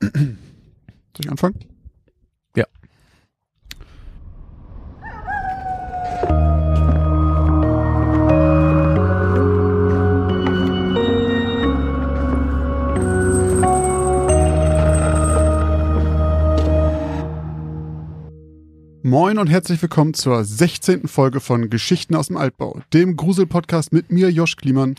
Soll ich anfangen? Ja. Moin und herzlich willkommen zur 16. Folge von Geschichten aus dem Altbau, dem Grusel-Podcast mit mir, Josch Kliemann.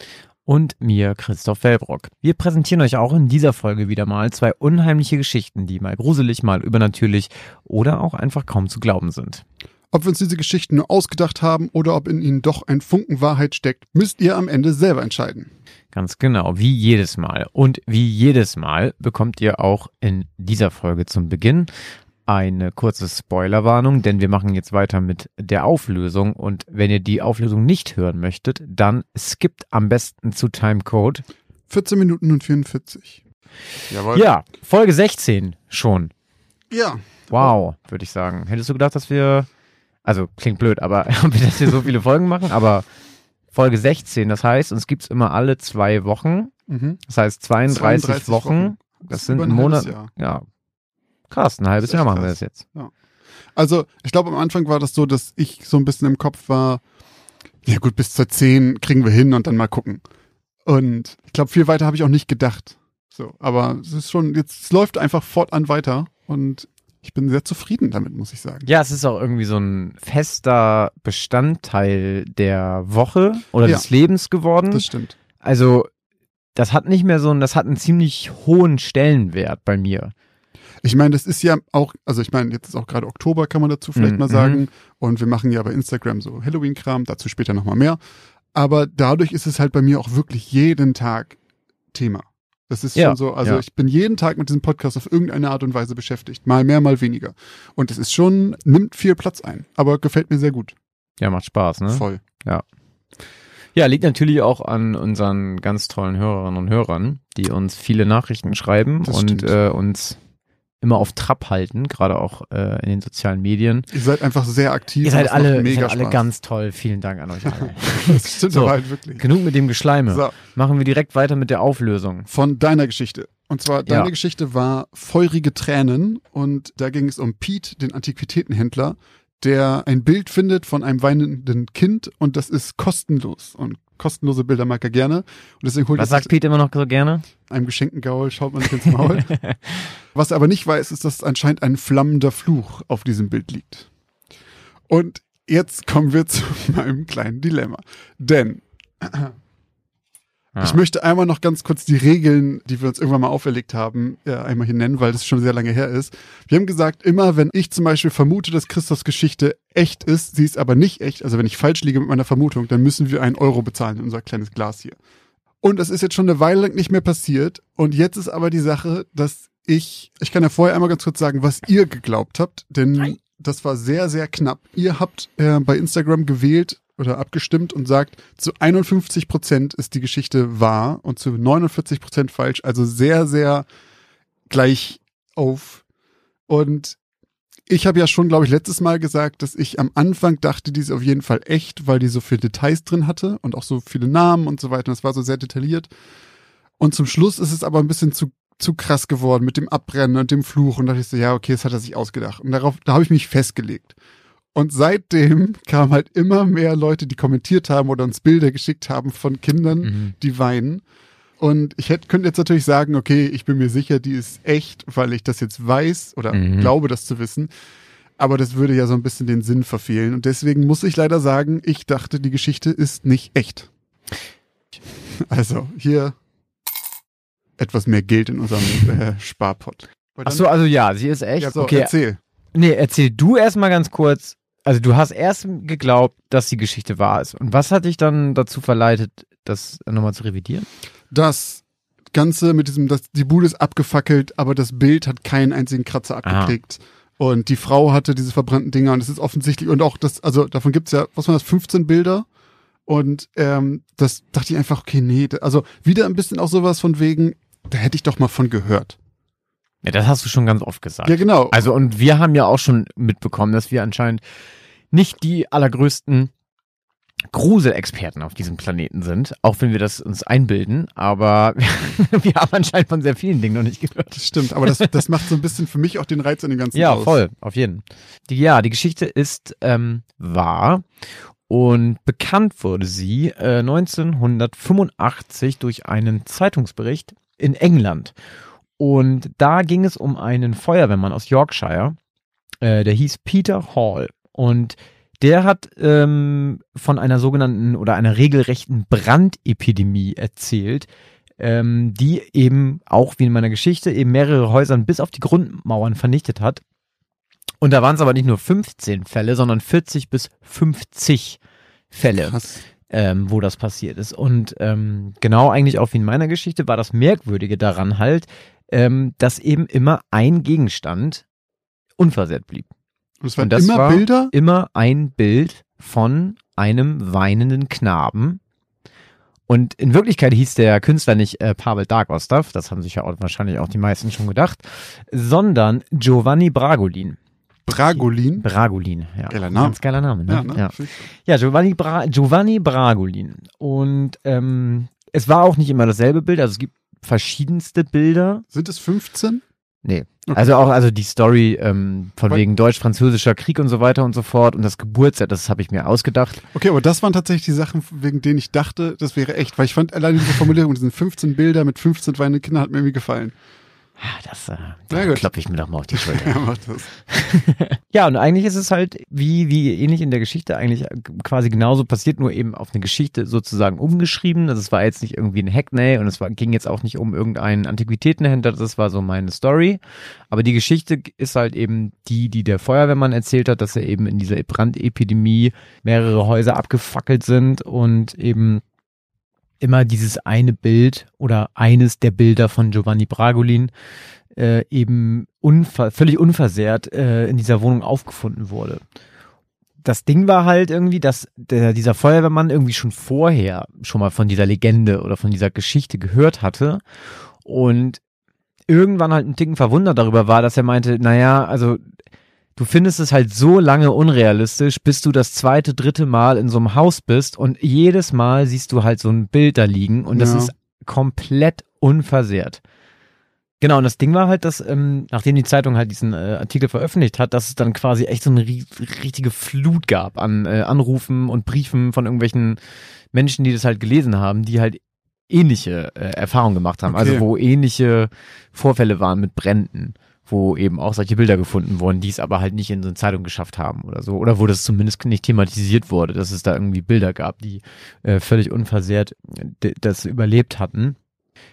Und mir, Christoph Wellbrock. Wir präsentieren euch auch in dieser Folge wieder mal zwei unheimliche Geschichten, die mal gruselig, mal übernatürlich oder auch einfach kaum zu glauben sind. Ob wir uns diese Geschichten nur ausgedacht haben oder ob in ihnen doch ein Funken Wahrheit steckt, müsst ihr am Ende selber entscheiden. Ganz genau, wie jedes Mal. Und wie jedes Mal bekommt ihr auch in dieser Folge zum Beginn eine kurze Spoilerwarnung, denn wir machen jetzt weiter mit der Auflösung und wenn ihr die Auflösung nicht hören möchtet, dann skippt am besten zu Timecode. 14 Minuten und 44. Jawohl. Ja, Folge 16 schon. Ja. Wow, würde ich sagen. Hättest du gedacht, dass wir, also klingt blöd, aber dass wir so viele Folgen machen, aber Folge 16, das heißt, uns gibt's immer alle zwei Wochen. Mhm. Das heißt 32, 32 Wochen. Wochen. Das ist sind über ein ein Monat. halbes Jahr. Ja. Krass, ein halbes Jahr machen wir krass. das jetzt. Also, ich glaube, am Anfang war das so, dass ich so ein bisschen im Kopf war, ja gut, bis zur 10 kriegen wir hin und dann mal gucken. Und ich glaube, viel weiter habe ich auch nicht gedacht. So, aber es ist schon, jetzt es läuft einfach fortan weiter und ich bin sehr zufrieden damit, muss ich sagen. Ja, es ist auch irgendwie so ein fester Bestandteil der Woche oder Ja. des Lebens geworden. Das stimmt. Also, das hat nicht mehr so ein, das hat einen ziemlich hohen Stellenwert bei mir. Ich meine, das ist ja auch, also ich meine, jetzt ist auch gerade Oktober, kann man dazu vielleicht Mhm. mal sagen. Und wir machen ja bei Instagram so Halloween-Kram, dazu später nochmal mehr. Aber dadurch ist es halt bei mir auch wirklich jeden Tag Thema. Das ist Ja, schon so, also ja. ich bin jeden Tag mit diesem Podcast auf irgendeine Art und Weise beschäftigt. Mal mehr, mal weniger. Und es ist schon, nimmt viel Platz ein. Aber gefällt mir sehr gut. Ja, macht Spaß, ne? Voll. Ja, liegt natürlich auch an unseren ganz tollen Hörerinnen und Hörern, die uns viele Nachrichten schreiben Das und äh, uns immer auf Trab halten, gerade auch äh, in den sozialen Medien. Ihr seid einfach sehr aktiv. Ihr seid alle, ihr mega seid alle Spaß. ganz toll. Vielen Dank an euch alle. Das stimmt So. aber halt wirklich. Genug mit dem Geschleime. So. Machen wir direkt weiter mit der Auflösung. von deiner Geschichte. Und zwar, deine Ja. Geschichte war Feurige Tränen und da ging es um Pete, den Antiquitätenhändler, der ein Bild findet von einem weinenden Kind und das ist kostenlos. Und kostenlose Bilder mag er gerne. Und deswegen holt Was sagt sich Pete immer noch so gerne? einem geschenkten Gaul, schaut man nicht ins Maul. Was er aber nicht weiß, ist, dass anscheinend ein flammender Fluch auf diesem Bild liegt. Und jetzt kommen wir zu meinem kleinen Dilemma. Denn Ah. ich möchte einmal noch ganz kurz die Regeln, die wir uns irgendwann mal auferlegt haben, einmal hier nennen, weil das schon sehr lange her ist. Wir haben gesagt, immer wenn ich zum Beispiel vermute, dass Christophs Geschichte echt ist, sie ist aber nicht echt, also wenn ich falsch liege mit meiner Vermutung, dann müssen wir einen Euro bezahlen in unser kleines Glas hier. Und das ist jetzt schon eine Weile lang nicht mehr passiert. Und jetzt ist aber die Sache, dass ich, ich kann ja vorher einmal ganz kurz sagen, was ihr geglaubt habt, denn das war sehr, sehr knapp. Ihr habt äh, bei Instagram gewählt oder abgestimmt und sagt, zu 51 Prozent ist die Geschichte wahr und zu 49 Prozent falsch. Also sehr, sehr gleich auf. Und ich habe ja schon, glaube ich, letztes Mal gesagt, dass ich am Anfang dachte, die ist auf jeden Fall echt, weil die so viele Details drin hatte und auch so viele Namen und so weiter. Und das war so sehr detailliert. Und zum Schluss ist es aber ein bisschen zu, zu krass geworden mit dem Abbrennen und dem Fluch. Und da dachte ich so, ja, okay, das hat er sich ausgedacht. Und darauf, da habe ich mich festgelegt. Und seitdem kamen halt immer mehr Leute, die kommentiert haben oder uns Bilder geschickt haben von Kindern, Mhm. die weinen. Und ich hätte, könnte jetzt natürlich sagen, okay, ich bin mir sicher, die ist echt, weil ich das jetzt weiß oder Mhm. glaube, das zu wissen. Aber das würde ja so ein bisschen den Sinn verfehlen. Und deswegen muss ich leider sagen, ich dachte, die Geschichte ist nicht echt. Also hier etwas mehr Geld in unserem äh, Sparpot. Ach so, also ja, sie ist echt. ja, so, okay, erzähl. nee, erzähl du erstmal ganz kurz. Also du hast erst geglaubt, dass die Geschichte wahr ist. Und was hat dich dann dazu verleitet, das nochmal zu revidieren? Das Ganze mit diesem, das, die Bude ist abgefackelt, aber das Bild hat keinen einzigen Kratzer abgekriegt. Und die Frau hatte diese verbrannten Dinger und es ist offensichtlich, und auch das, also davon gibt's ja, was waren das, 15 Bilder? Und ähm, das dachte ich einfach, okay, nee, also wieder ein bisschen auch sowas von wegen, da hätte ich doch mal von gehört. Ja, das hast du schon ganz oft gesagt. Ja, genau. Also und wir haben ja auch schon mitbekommen, dass wir anscheinend nicht die allergrößten Gruselexperten auf diesem Planeten sind, auch wenn wir das uns einbilden, aber wir haben anscheinend von sehr vielen Dingen noch nicht gehört. Das stimmt, aber das, das macht so ein bisschen für mich auch den Reiz an dem Ganzen Ja, aus. voll, auf jeden. Die, ja, die Geschichte ist ähm, wahr und bekannt wurde sie äh, 1985 durch einen Zeitungsbericht in England. Und da ging es um einen Feuerwehrmann aus Yorkshire, äh, der hieß Peter Hall. Und der hat ähm, von einer sogenannten oder einer regelrechten Brandepidemie erzählt, ähm, die eben auch wie in meiner Geschichte eben mehrere Häusern bis auf die Grundmauern vernichtet hat. Und da waren es aber nicht nur 15 Fälle, sondern 40 bis 50 Fälle, ähm, wo das passiert ist. Und ähm, genau eigentlich auch wie in meiner Geschichte war das Merkwürdige daran halt, ähm, dass eben immer ein Gegenstand unversehrt blieb. Und es waren Und das immer war Bilder. immer ein Bild von einem weinenden Knaben. Und in Wirklichkeit hieß der Künstler nicht äh, Pavel Darkostav, das haben sich ja auch wahrscheinlich auch die meisten schon gedacht, sondern Giovanni Bragolin. Bragolin. Bragolin, ja. Geiler Name. Ganz geiler Name, ne? Ja, ne? Ja. Ja, Giovanni, Bra Giovanni Bragolin. Und ähm, es war auch nicht immer dasselbe Bild, also es gibt verschiedenste Bilder. Sind es 15? Nee. Okay. Also auch also die Story ähm, von wegen deutsch-französischer Krieg und so weiter und so fort und das Geburtsjahr, das habe ich mir ausgedacht. Okay, aber das waren tatsächlich die Sachen, wegen denen ich dachte, das wäre echt. Weil ich fand alleine diese Formulierung, diesen 15 Bilder mit 15 weinenden Kindern, hat mir irgendwie gefallen. Ah, Das äh, da klopfe ich mir doch mal auf die Schulter. Ja, mach das. Ja, und eigentlich ist es halt wie, wie ähnlich in der Geschichte eigentlich quasi genauso passiert, nur eben auf eine Geschichte sozusagen umgeschrieben. Also es war jetzt nicht irgendwie ein Hackney und es war, ging jetzt auch nicht um irgendeinen Antiquitätenhändler, das war so meine Story. Aber die Geschichte ist halt eben die, die der Feuerwehrmann erzählt hat, dass er eben in dieser Brandepidemie mehrere Häuser abgefackelt sind und eben immer dieses eine Bild oder eines der Bilder von Giovanni Bragolin äh, eben unver völlig unversehrt äh, in dieser Wohnung aufgefunden wurde. Das Ding war halt irgendwie, dass der, dieser Feuerwehrmann irgendwie schon vorher schon mal von dieser Legende oder von dieser Geschichte gehört hatte und irgendwann halt ein Ticken verwundert darüber war, dass er meinte, naja, also du findest es halt so lange unrealistisch, bis du das zweite, dritte Mal in so einem Haus bist und jedes Mal siehst du halt so ein Bild da liegen und das Ja. ist komplett unversehrt. Genau, und das Ding war halt, dass, ähm, nachdem die Zeitung halt diesen äh, Artikel veröffentlicht hat, dass es dann quasi echt so eine ri richtige Flut gab an äh, Anrufen und Briefen von irgendwelchen Menschen, die das halt gelesen haben, die halt ähnliche äh, Erfahrungen gemacht haben. Okay. Also wo ähnliche Vorfälle waren mit Bränden, wo eben auch solche Bilder gefunden wurden, die es aber halt nicht in so eine Zeitung geschafft haben oder so. Oder wo das zumindest nicht thematisiert wurde, dass es da irgendwie Bilder gab, die äh, völlig unversehrt das überlebt hatten.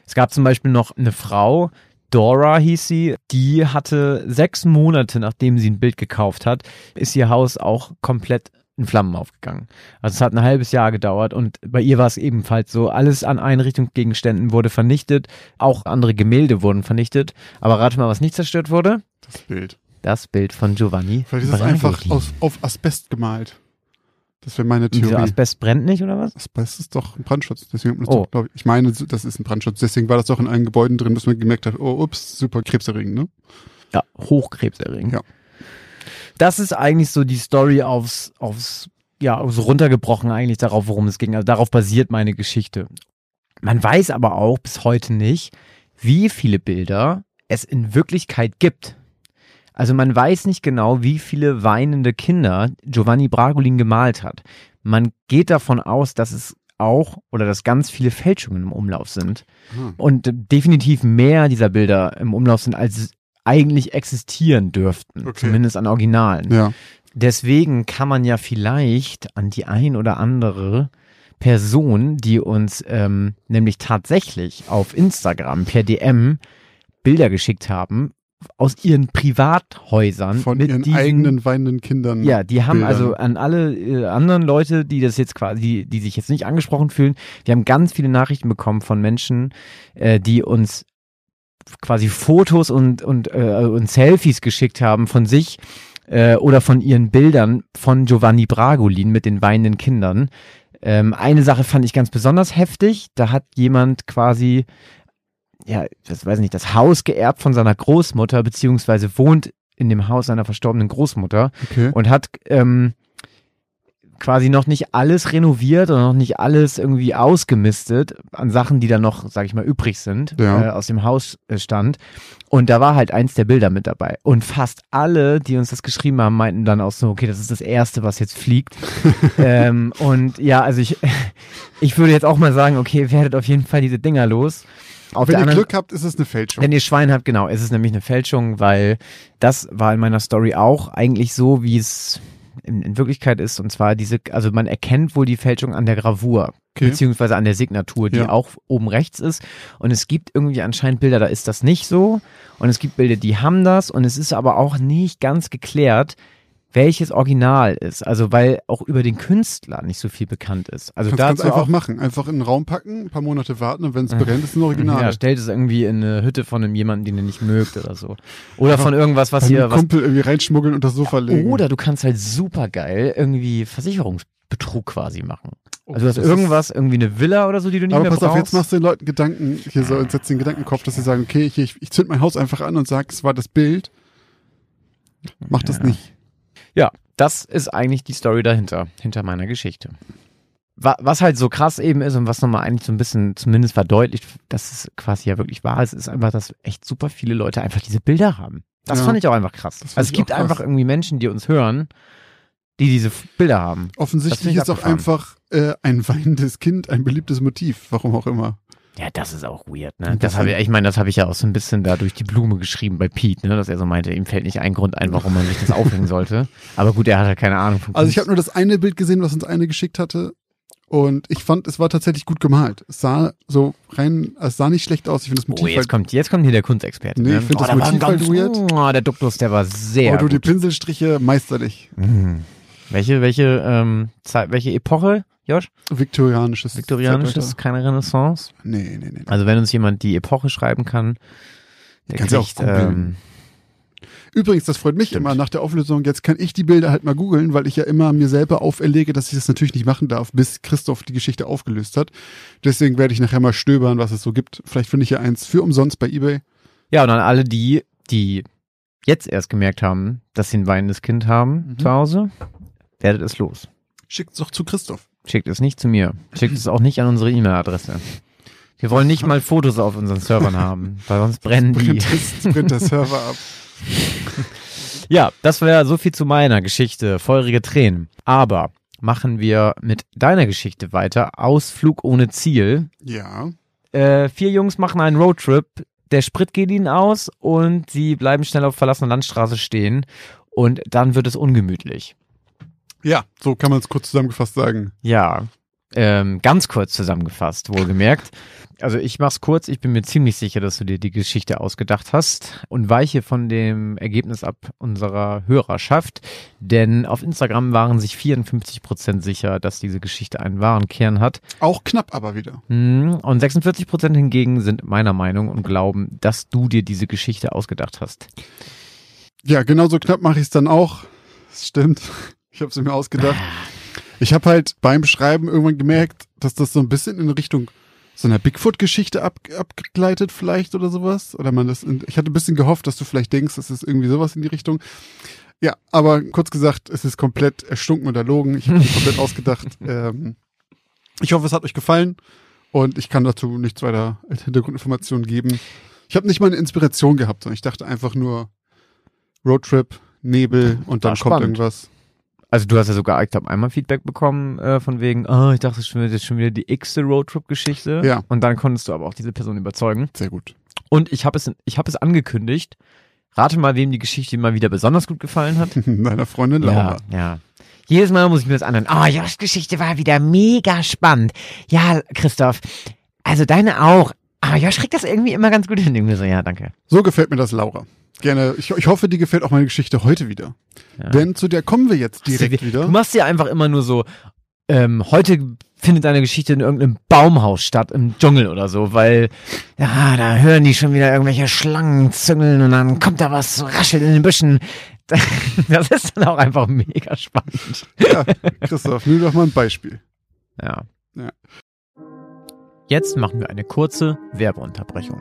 Es gab zum Beispiel noch eine Frau, Dora hieß sie, die hatte sechs Monate, nachdem sie ein Bild gekauft hat, ist ihr Haus auch komplett in Flammen aufgegangen. Also es hat ein halbes Jahr gedauert und bei ihr war es ebenfalls so, alles an Einrichtungsgegenständen wurde vernichtet, auch andere Gemälde wurden vernichtet, aber rate mal, was nicht zerstört wurde? Das Bild. Das Bild von Giovanni. Vielleicht ist es einfach aus, auf Asbest gemalt. Das wäre meine Theorie. Asbest brennt nicht oder was? Asbest ist doch ein Brandschutz. Deswegen Oh. doch. Ich meine, das ist ein Brandschutz. Deswegen war das doch in allen Gebäuden drin, bis man gemerkt hat, oh, ups, super krebserregend, ne? Ja, hochkrebserregend. Ja. Das ist eigentlich so die Story aufs, aufs, ja, so runtergebrochen eigentlich darauf, worum es ging. Also darauf basiert meine Geschichte. Man weiß aber auch bis heute nicht, wie viele Bilder es in Wirklichkeit gibt. Also man weiß nicht genau, wie viele weinende Kinder Giovanni Bragolin gemalt hat. Man geht davon aus, dass es auch oder dass ganz viele Fälschungen im Umlauf sind Ah. und definitiv mehr dieser Bilder im Umlauf sind, als eigentlich existieren dürften. Okay. Zumindest an Originalen. Ja. Deswegen kann man ja vielleicht an die ein oder andere Person, die uns ähm, nämlich tatsächlich auf Instagram per DM Bilder geschickt haben, aus ihren Privathäusern Von mit ihren diesen, eigenen weinenden Kindern. ja, die haben Bildern. also an alle äh, anderen Leute, die das jetzt quasi, die, die sich jetzt nicht angesprochen fühlen, wir haben ganz viele Nachrichten bekommen von Menschen, äh, die uns quasi Fotos und, und, äh, und Selfies geschickt haben von sich äh, oder von ihren Bildern von Giovanni Bragolin mit den weinenden Kindern. Ähm, eine Sache fand ich ganz besonders heftig. Da hat jemand quasi, ja, das weiß ich nicht, das Haus geerbt von seiner Großmutter, beziehungsweise wohnt in dem Haus seiner verstorbenen Großmutter Okay. und hat ähm, quasi noch nicht alles renoviert und noch nicht alles irgendwie ausgemistet an Sachen, die da noch, sag ich mal, übrig sind, Ja. äh, aus dem Hausstand. Und da war halt eins der Bilder mit dabei. Und fast alle, die uns das geschrieben haben, meinten dann auch so, okay, das ist das Erste, was jetzt fliegt. ähm, und ja, also ich, ich würde jetzt auch mal sagen, okay, werdet auf jeden Fall diese Dinger los. Auf Wenn ihr anderen, Glück habt, ist es eine Fälschung. wenn ihr Schwein habt, genau, es ist nämlich eine Fälschung, weil das war in meiner Story auch eigentlich so, wie es in, in Wirklichkeit ist. Und zwar diese, also man erkennt wohl die Fälschung an der Gravur, Okay. beziehungsweise an der Signatur, die Ja. auch oben rechts ist. Und es gibt irgendwie anscheinend Bilder, da ist das nicht so. Und es gibt Bilder, die haben das. Und es ist aber auch nicht ganz geklärt, welches Original ist. Also weil auch über den Künstler nicht so viel bekannt ist. Also Kannst ganz dazu einfach auch machen. Einfach in den Raum packen, ein paar Monate warten und wenn es brennt, ist es ein Original. Ja, stellt es irgendwie in eine Hütte von einem jemanden, den ihr nicht mögt oder so. Oder von irgendwas, was ihr, was, Kumpel irgendwie reinschmuggeln und das Sofa legen. oder du kannst halt super geil irgendwie Versicherungsbetrug quasi machen. Oh, Also du hast irgendwas, irgendwie eine Villa oder so, die du nicht Aber mehr pass brauchst. auf, jetzt machst du den Leuten Gedanken, hier so, und setzt den Gedankenkopf, dass sie sagen, okay, hier, ich, ich zünd mein Haus einfach an und sag, es war das Bild. Mach das Ja. nicht. Ja, das ist eigentlich die Story dahinter, hinter meiner Geschichte. Wa- Was halt so krass eben ist und was nochmal eigentlich so ein bisschen zumindest verdeutlicht, dass es quasi ja wirklich wahr ist, ist einfach, dass echt super viele Leute einfach diese Bilder haben. Das Ja. fand ich auch einfach krass. Also es gibt krass. einfach irgendwie Menschen, die uns hören, die diese Bilder haben. Offensichtlich ist auch einfach äh, ein weinendes Kind ein beliebtes Motiv, warum auch immer. Ja, das ist auch weird, ne? Das das habe ich, ich meine, das habe ich ja auch so ein bisschen da durch die Blume geschrieben bei Pete, ne? Dass er so meinte, ihm fällt nicht ein Grund ein, warum man sich das aufhängen sollte. Aber gut, er hat halt keine Ahnung von Also ich habe Kunst. nur das eine Bild gesehen, was uns eine geschickt hatte. Und ich fand, es war tatsächlich gut gemalt. Es sah so rein, es sah nicht schlecht aus. Ich finde das Motiv Oh, jetzt halt, kommt, jetzt kommt hier der Kunstexperte. Nee, ne? ich find oh, das Motiv halt ganz, weird. Oh, der Duktus, der war sehr aber du die gut. Pinselstriche meisterlich. Mhm. Welche, welche, ähm, Zeit, welche Epoche, Josh? Viktorianisches. Viktorianisches, keine Renaissance? Nee, nee, nee. Also wenn uns jemand die Epoche schreiben kann, der Kannst auch kriegt, googeln. ähm, Übrigens, das freut mich Stimmt. immer nach der Auflösung. Jetzt kann ich die Bilder halt mal googeln, weil ich ja immer mir selber auferlege, dass ich das natürlich nicht machen darf, bis Christoph die Geschichte aufgelöst hat. Deswegen werde ich nachher mal stöbern, was es so gibt. Vielleicht finde ich ja eins für umsonst bei eBay. Ja, und an alle die, die jetzt erst gemerkt haben, dass sie ein weinendes Kind haben Mhm. zu Hause, werdet es los. Schickt's doch zu Christoph. Schickt es nicht zu mir. Schickt es auch nicht an unsere E-Mail-Adresse. Wir wollen nicht mal Fotos auf unseren Servern haben, weil sonst brennen die. Das, brennt der Server ab. Ja, das wäre so viel zu meiner Geschichte, feurige Tränen. Aber machen wir mit deiner Geschichte weiter. Ausflug ohne Ziel. Ja. Äh, vier Jungs machen einen Roadtrip. Der Sprit geht ihnen aus und sie bleiben schnell auf verlassener Landstraße stehen. Und dann wird es ungemütlich. Ja, so kann man es kurz zusammengefasst sagen. Ja, ähm, ganz kurz zusammengefasst, wohlgemerkt. Also ich mach's kurz, ich bin mir ziemlich sicher, dass du dir die Geschichte ausgedacht hast und weiche von dem Ergebnis ab unserer Hörerschaft, denn auf Instagram waren sich 54 Prozent sicher, dass diese Geschichte einen wahren Kern hat Auch knapp aber wieder. Hm, und 46 Prozent hingegen sind meiner Meinung und glauben, dass du dir diese Geschichte ausgedacht hast. Ja, genauso knapp mache ich es dann auch. Das stimmt. Ich habe es mir ausgedacht. Ich habe halt beim Schreiben irgendwann gemerkt, dass das so ein bisschen in Richtung so einer Bigfoot-Geschichte ab, abgegleitet vielleicht oder sowas. Oder man das, in, ich hatte ein bisschen gehofft, dass du vielleicht denkst, das ist irgendwie sowas in die Richtung. Ja, aber kurz gesagt, es ist komplett erstunken und erlogen. Ich habe mir komplett ausgedacht. Ähm, ich hoffe, es hat euch gefallen und ich kann dazu nichts weiter als Hintergrundinformationen geben. Ich habe nicht mal eine Inspiration gehabt, sondern ich dachte einfach nur Roadtrip, Nebel und dann War kommt spannend. irgendwas. Also du hast ja sogar, ich glaube, einmal Feedback bekommen äh, von wegen, oh, ich dachte, das ist schon wieder, schon wieder die x-te Roadtrip-Geschichte. Ja. Und dann konntest du aber auch diese Person überzeugen. Sehr gut. Und ich habe es, ich habe es angekündigt. Rate mal, wem die Geschichte mal wieder besonders gut gefallen hat. Deiner Freundin Laura. Ja, ja. Jedes Mal muss ich mir das anhören. Oh, Josh Geschichte war wieder mega spannend. Ja, Christoph, also deine auch. Aber Josh kriegt das irgendwie immer ganz gut hin. Irgendwie so, ja, danke. So gefällt mir das Laura. Gerne. Ich, ich hoffe, dir gefällt auch meine Geschichte heute wieder. Ja. Denn zu der kommen wir jetzt direkt Du wieder. machst ja einfach immer nur so, ähm, heute findet deine Geschichte in irgendeinem Baumhaus statt, im Dschungel oder so, weil, ja, da hören die schon wieder irgendwelche Schlangen züngeln und dann kommt da was, raschelt in den Büschen. Das ist dann auch einfach mega spannend. Ja, Christoph, nimm doch mal ein Beispiel. Ja. Ja. Jetzt machen wir eine kurze Werbeunterbrechung.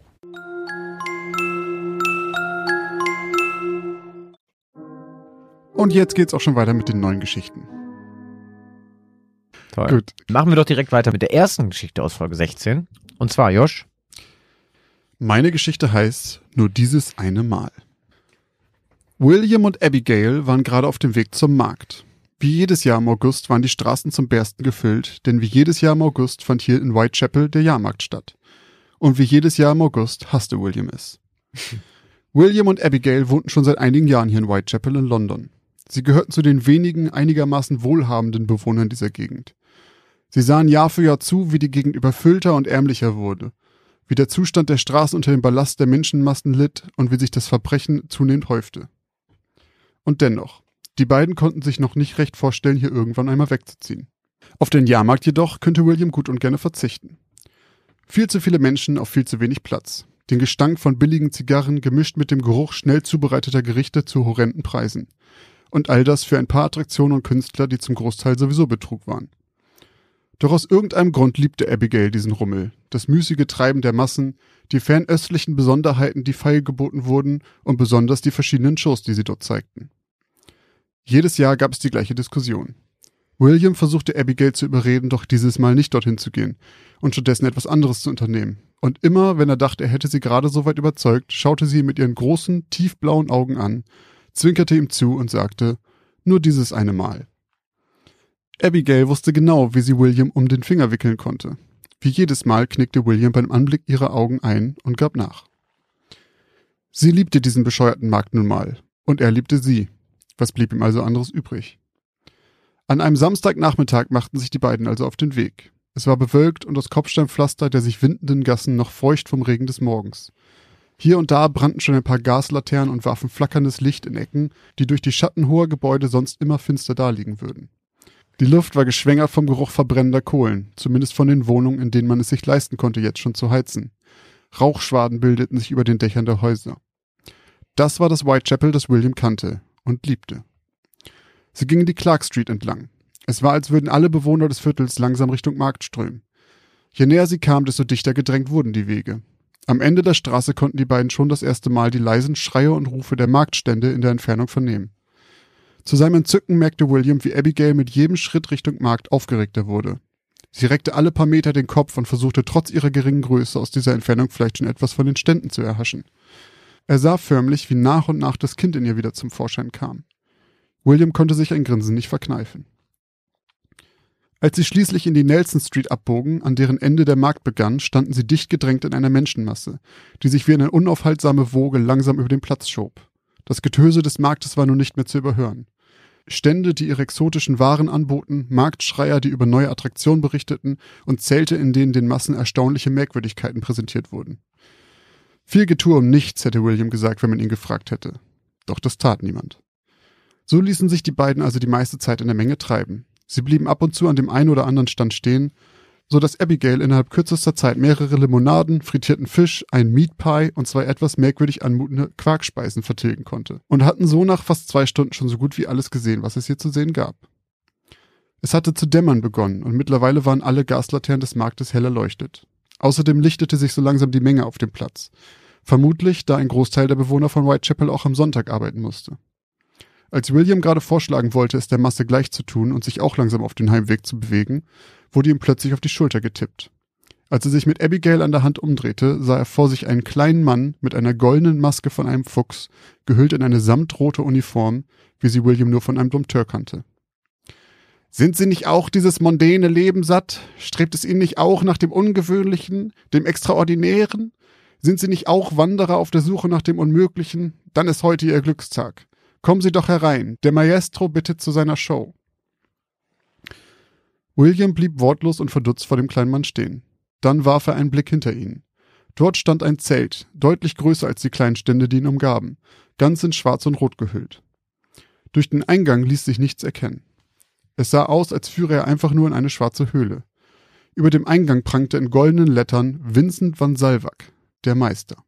Und jetzt geht's auch schon weiter mit den neuen Geschichten. Toll. Gut. Machen wir doch direkt weiter mit der ersten Geschichte aus Folge 16. Und zwar, Josh. Meine Geschichte heißt nur dieses eine Mal. William und Abigail waren gerade auf dem Weg zum Markt. Wie jedes Jahr im August waren die Straßen zum Bersten gefüllt, denn wie jedes Jahr im August fand hier in Whitechapel der Jahrmarkt statt. Und wie jedes Jahr im August hasste William es. William und Abigail wohnten schon seit einigen Jahren hier in Whitechapel in London. Sie gehörten zu den wenigen einigermaßen wohlhabenden Bewohnern dieser Gegend. Sie sahen Jahr für Jahr zu, wie die Gegend überfüllter und ärmlicher wurde, wie der Zustand der Straßen unter dem Ballast der Menschenmassen litt und wie sich das Verbrechen zunehmend häufte. Und dennoch, die beiden konnten sich noch nicht recht vorstellen, hier irgendwann einmal wegzuziehen. Auf den Jahrmarkt jedoch könnte William gut und gerne verzichten. Viel zu viele Menschen auf viel zu wenig Platz. Den Gestank von billigen Zigarren gemischt mit dem Geruch schnell zubereiteter Gerichte zu horrenden Preisen. Und all das für ein paar Attraktionen und Künstler, die zum Großteil sowieso Betrug waren. Doch aus irgendeinem Grund liebte Abigail diesen Rummel, das müßige Treiben der Massen, die fernöstlichen Besonderheiten, die feilgeboten wurden und besonders die verschiedenen Shows, die sie dort zeigten. Jedes Jahr gab es die gleiche Diskussion. William versuchte Abigail zu überreden, doch dieses Mal nicht dorthin zu gehen und stattdessen etwas anderes zu unternehmen. Und immer, wenn er dachte, er hätte sie gerade so weit überzeugt, schaute sie mit ihren großen, tiefblauen Augen an zwinkerte ihm zu und sagte, nur dieses eine Mal. Abigail wusste genau, wie sie William um den Finger wickeln konnte. Wie jedes Mal knickte William beim Anblick ihrer Augen ein und gab nach. Sie liebte diesen bescheuerten Markt nun mal, und er liebte sie. Was blieb ihm also anderes übrig? An einem Samstagnachmittag machten sich die beiden also auf den Weg. Es war bewölkt und das Kopfsteinpflaster der sich windenden Gassen noch feucht vom Regen des Morgens. Hier und da brannten schon ein paar Gaslaternen und warfen flackerndes Licht in Ecken, die durch die Schatten hoher Gebäude sonst immer finster daliegen würden. Die Luft war geschwängert vom Geruch verbrennender Kohlen, zumindest von den Wohnungen, in denen man es sich leisten konnte, jetzt schon zu heizen. Rauchschwaden bildeten sich über den Dächern der Häuser. Das war das Whitechapel, das William kannte und liebte. Sie gingen die Clark Street entlang. Es war, als würden alle Bewohner des Viertels langsam Richtung Markt strömen. Je näher sie kamen, desto dichter gedrängt wurden die Wege. Am Ende der Straße konnten die beiden schon das erste Mal die leisen Schreie und Rufe der Marktstände in der Entfernung vernehmen. Zu seinem Entzücken merkte William, wie Abigail mit jedem Schritt Richtung Markt aufgeregter wurde. Sie reckte alle paar Meter den Kopf und versuchte trotz ihrer geringen Größe aus dieser Entfernung vielleicht schon etwas von den Ständen zu erhaschen. Er sah förmlich, wie nach und nach das Kind in ihr wieder zum Vorschein kam. William konnte sich ein Grinsen nicht verkneifen. Als sie schließlich in die Nelson Street abbogen, an deren Ende der Markt begann, standen sie dicht gedrängt in einer Menschenmasse, die sich wie eine unaufhaltsame Woge langsam über den Platz schob. Das Getöse des Marktes war nun nicht mehr zu überhören. Stände, die ihre exotischen Waren anboten, Marktschreier, die über neue Attraktionen berichteten und Zelte, in denen den Massen erstaunliche Merkwürdigkeiten präsentiert wurden. Viel Getue um nichts, hätte William gesagt, wenn man ihn gefragt hätte. Doch das tat niemand. So ließen sich die beiden also die meiste Zeit in der Menge treiben. Sie blieben ab und zu an dem einen oder anderen Stand stehen, so dass Abigail innerhalb kürzester Zeit mehrere Limonaden, frittierten Fisch, ein Meat Pie und zwei etwas merkwürdig anmutende Quarkspeisen vertilgen konnte und hatten so nach fast zwei Stunden schon so gut wie alles gesehen, was es hier zu sehen gab. Es hatte zu dämmern begonnen und mittlerweile waren alle Gaslaternen des Marktes hell erleuchtet. Außerdem lichtete sich so langsam die Menge auf dem Platz. Vermutlich, da ein Großteil der Bewohner von Whitechapel auch am Sonntag arbeiten musste. Als William gerade vorschlagen wollte, es der Masse gleich zu tun und sich auch langsam auf den Heimweg zu bewegen, wurde ihm plötzlich auf die Schulter getippt. Als er sich mit Abigail an der Hand umdrehte, sah er vor sich einen kleinen Mann mit einer goldenen Maske von einem Fuchs, gehüllt in eine samtrote Uniform, wie sie William nur von einem Dompteur kannte. Sind Sie nicht auch dieses mondäne Leben satt? Strebt es Ihnen nicht auch nach dem Ungewöhnlichen, dem Extraordinären? Sind Sie nicht auch Wanderer auf der Suche nach dem Unmöglichen? Dann ist heute Ihr Glückstag. Kommen Sie doch herein. Der Maestro bittet zu seiner Show. William blieb wortlos und verdutzt vor dem kleinen Mann stehen. Dann warf er einen Blick hinter ihn. Dort stand ein Zelt, deutlich größer als die kleinen Stände, die ihn umgaben, ganz in Schwarz und Rot gehüllt. Durch den Eingang ließ sich nichts erkennen. Es sah aus, als führe er einfach nur in eine schwarze Höhle. Über dem Eingang prangte in goldenen Lettern Vincent van Salvac, der Meister.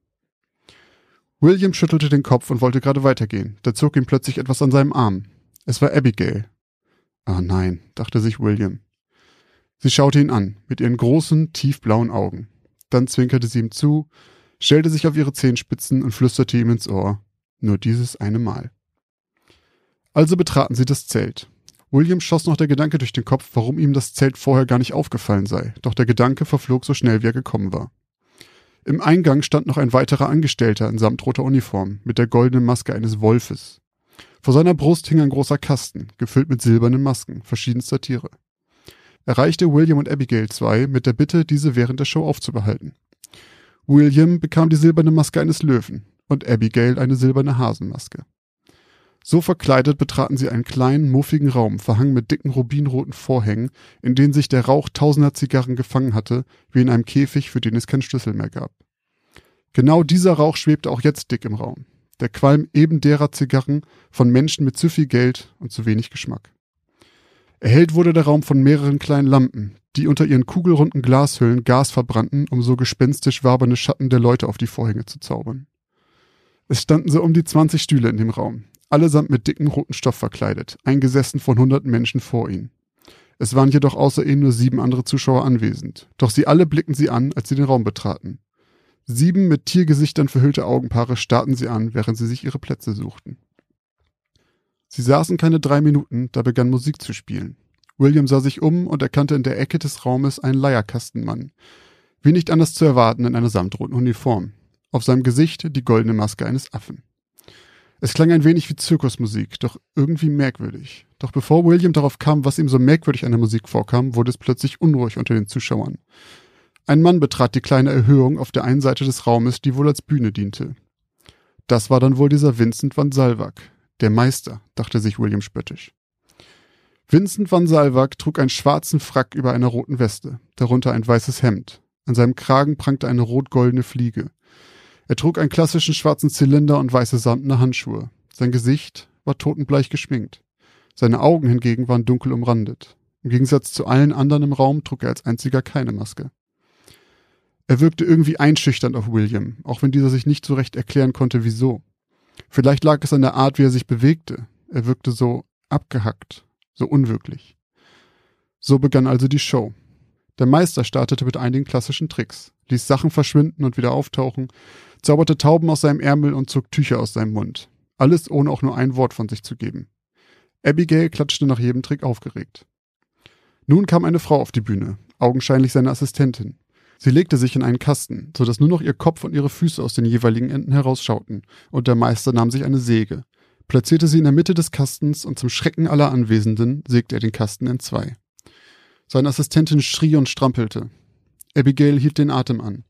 William schüttelte den Kopf und wollte gerade weitergehen. Da zog ihm plötzlich etwas an seinem Arm. Es war Abigail. Ah nein, dachte sich William. Sie schaute ihn an, mit ihren großen, tiefblauen Augen. Dann zwinkerte sie ihm zu, stellte sich auf ihre Zehenspitzen und flüsterte ihm ins Ohr. Nur dieses eine Mal. Also betraten sie das Zelt. William schoss noch der Gedanke durch den Kopf, warum ihm das Zelt vorher gar nicht aufgefallen sei, doch der Gedanke verflog so schnell, wie er gekommen war. Im Eingang stand noch ein weiterer Angestellter in samtroter Uniform mit der goldenen Maske eines Wolfes. Vor seiner Brust hing ein großer Kasten, gefüllt mit silbernen Masken verschiedenster Tiere. Er reichte William und Abigail zwei mit der Bitte, diese während der Show aufzubehalten. William bekam die silberne Maske eines Löwen und Abigail eine silberne Hasenmaske. So verkleidet betraten sie einen kleinen, muffigen Raum, verhangen mit dicken rubinroten Vorhängen, in denen sich der Rauch tausender Zigarren gefangen hatte, wie in einem Käfig, für den es keinen Schlüssel mehr gab. Genau dieser Rauch schwebte auch jetzt dick im Raum. Der Qualm eben derer Zigarren von Menschen mit zu viel Geld und zu wenig Geschmack. Erhellt wurde der Raum von mehreren kleinen Lampen, die unter ihren kugelrunden Glashüllen Gas verbrannten, um so gespenstisch wabernde Schatten der Leute auf die Vorhänge zu zaubern. Es standen so um die 20 Stühle in dem Raum, allesamt mit dicken roten Stoff verkleidet, eingesessen von hunderten Menschen vor ihnen. Es waren jedoch außer ihnen nur sieben andere Zuschauer anwesend, doch sie alle blickten sie an, als sie den Raum betraten. Sieben mit Tiergesichtern verhüllte Augenpaare starrten sie an, während sie sich ihre Plätze suchten. Sie saßen keine drei Minuten, da begann Musik zu spielen. William sah sich um und erkannte in der Ecke des Raumes einen Leierkastenmann. Wie nicht anders zu erwarten in einer samtroten Uniform. Auf seinem Gesicht die goldene Maske eines Affen. Es klang ein wenig wie Zirkusmusik, doch irgendwie merkwürdig. Doch bevor William darauf kam, was ihm so merkwürdig an der Musik vorkam, wurde es plötzlich unruhig unter den Zuschauern. Ein Mann betrat die kleine Erhöhung auf der einen Seite des Raumes, die wohl als Bühne diente. Das war dann wohl dieser Vincent van Salvac. Der Meister, dachte sich William spöttisch. Vincent van Salvac trug einen schwarzen Frack über einer roten Weste, darunter ein weißes Hemd. An seinem Kragen prangte eine rot-goldene Fliege. Er trug einen klassischen schwarzen Zylinder und weiße samtene Handschuhe. Sein Gesicht war totenbleich geschminkt. Seine Augen hingegen waren dunkel umrandet. Im Gegensatz zu allen anderen im Raum trug er als einziger keine Maske. Er wirkte irgendwie einschüchternd auf William, auch wenn dieser sich nicht so recht erklären konnte, wieso. Vielleicht lag es an der Art, wie er sich bewegte. Er wirkte so abgehackt, so unwirklich. So begann also die Show. Der Meister startete mit einigen klassischen Tricks, ließ Sachen verschwinden und wieder auftauchen, zauberte Tauben aus seinem Ärmel und zog Tücher aus seinem Mund. Alles ohne auch nur ein Wort von sich zu geben. Abigail klatschte nach jedem Trick aufgeregt. Nun kam eine Frau auf die Bühne, augenscheinlich seine Assistentin. Sie legte sich in einen Kasten, so dass nur noch ihr Kopf und ihre Füße aus den jeweiligen Enden herausschauten, und der Meister nahm sich eine Säge, platzierte sie in der Mitte des Kastens und zum Schrecken aller Anwesenden sägte er den Kasten in zwei. Seine Assistentin schrie und strampelte. Abigail hielt den Atem an.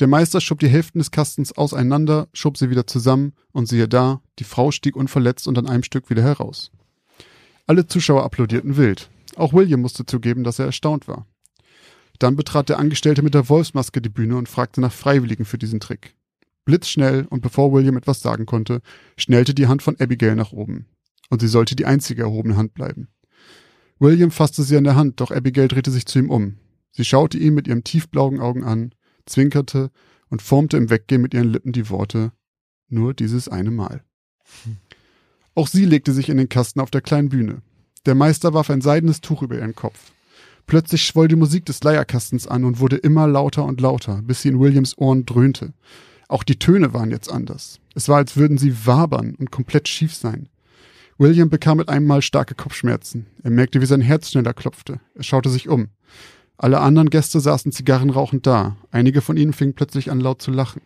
Der Meister schob die Hälften des Kastens auseinander, schob sie wieder zusammen und siehe da, die Frau stieg unverletzt und an einem Stück wieder heraus. Alle Zuschauer applaudierten wild. Auch William musste zugeben, dass er erstaunt war. Dann betrat der Angestellte mit der Wolfsmaske die Bühne und fragte nach Freiwilligen für diesen Trick. Blitzschnell und bevor William etwas sagen konnte, schnellte die Hand von Abigail nach oben. Und sie sollte die einzige erhobene Hand bleiben. William fasste sie an der Hand, doch Abigail drehte sich zu ihm um. Sie schaute ihn mit ihren tiefblauen Augen an, zwinkerte und formte im Weggehen mit ihren Lippen die Worte nur dieses eine Mal. Auch sie legte sich in den Kasten auf der kleinen Bühne. Der Meister warf ein seidenes Tuch über ihren Kopf. Plötzlich schwoll die Musik des Leierkastens an und wurde immer lauter und lauter, bis sie in Williams Ohren dröhnte. Auch die Töne waren jetzt anders. Es war, als würden sie wabern und komplett schief sein. William bekam mit einem Mal starke Kopfschmerzen. Er merkte, wie sein Herz schneller klopfte. Er schaute sich um. Alle anderen Gäste saßen zigarrenrauchend da. Einige von ihnen fingen plötzlich an laut zu lachen.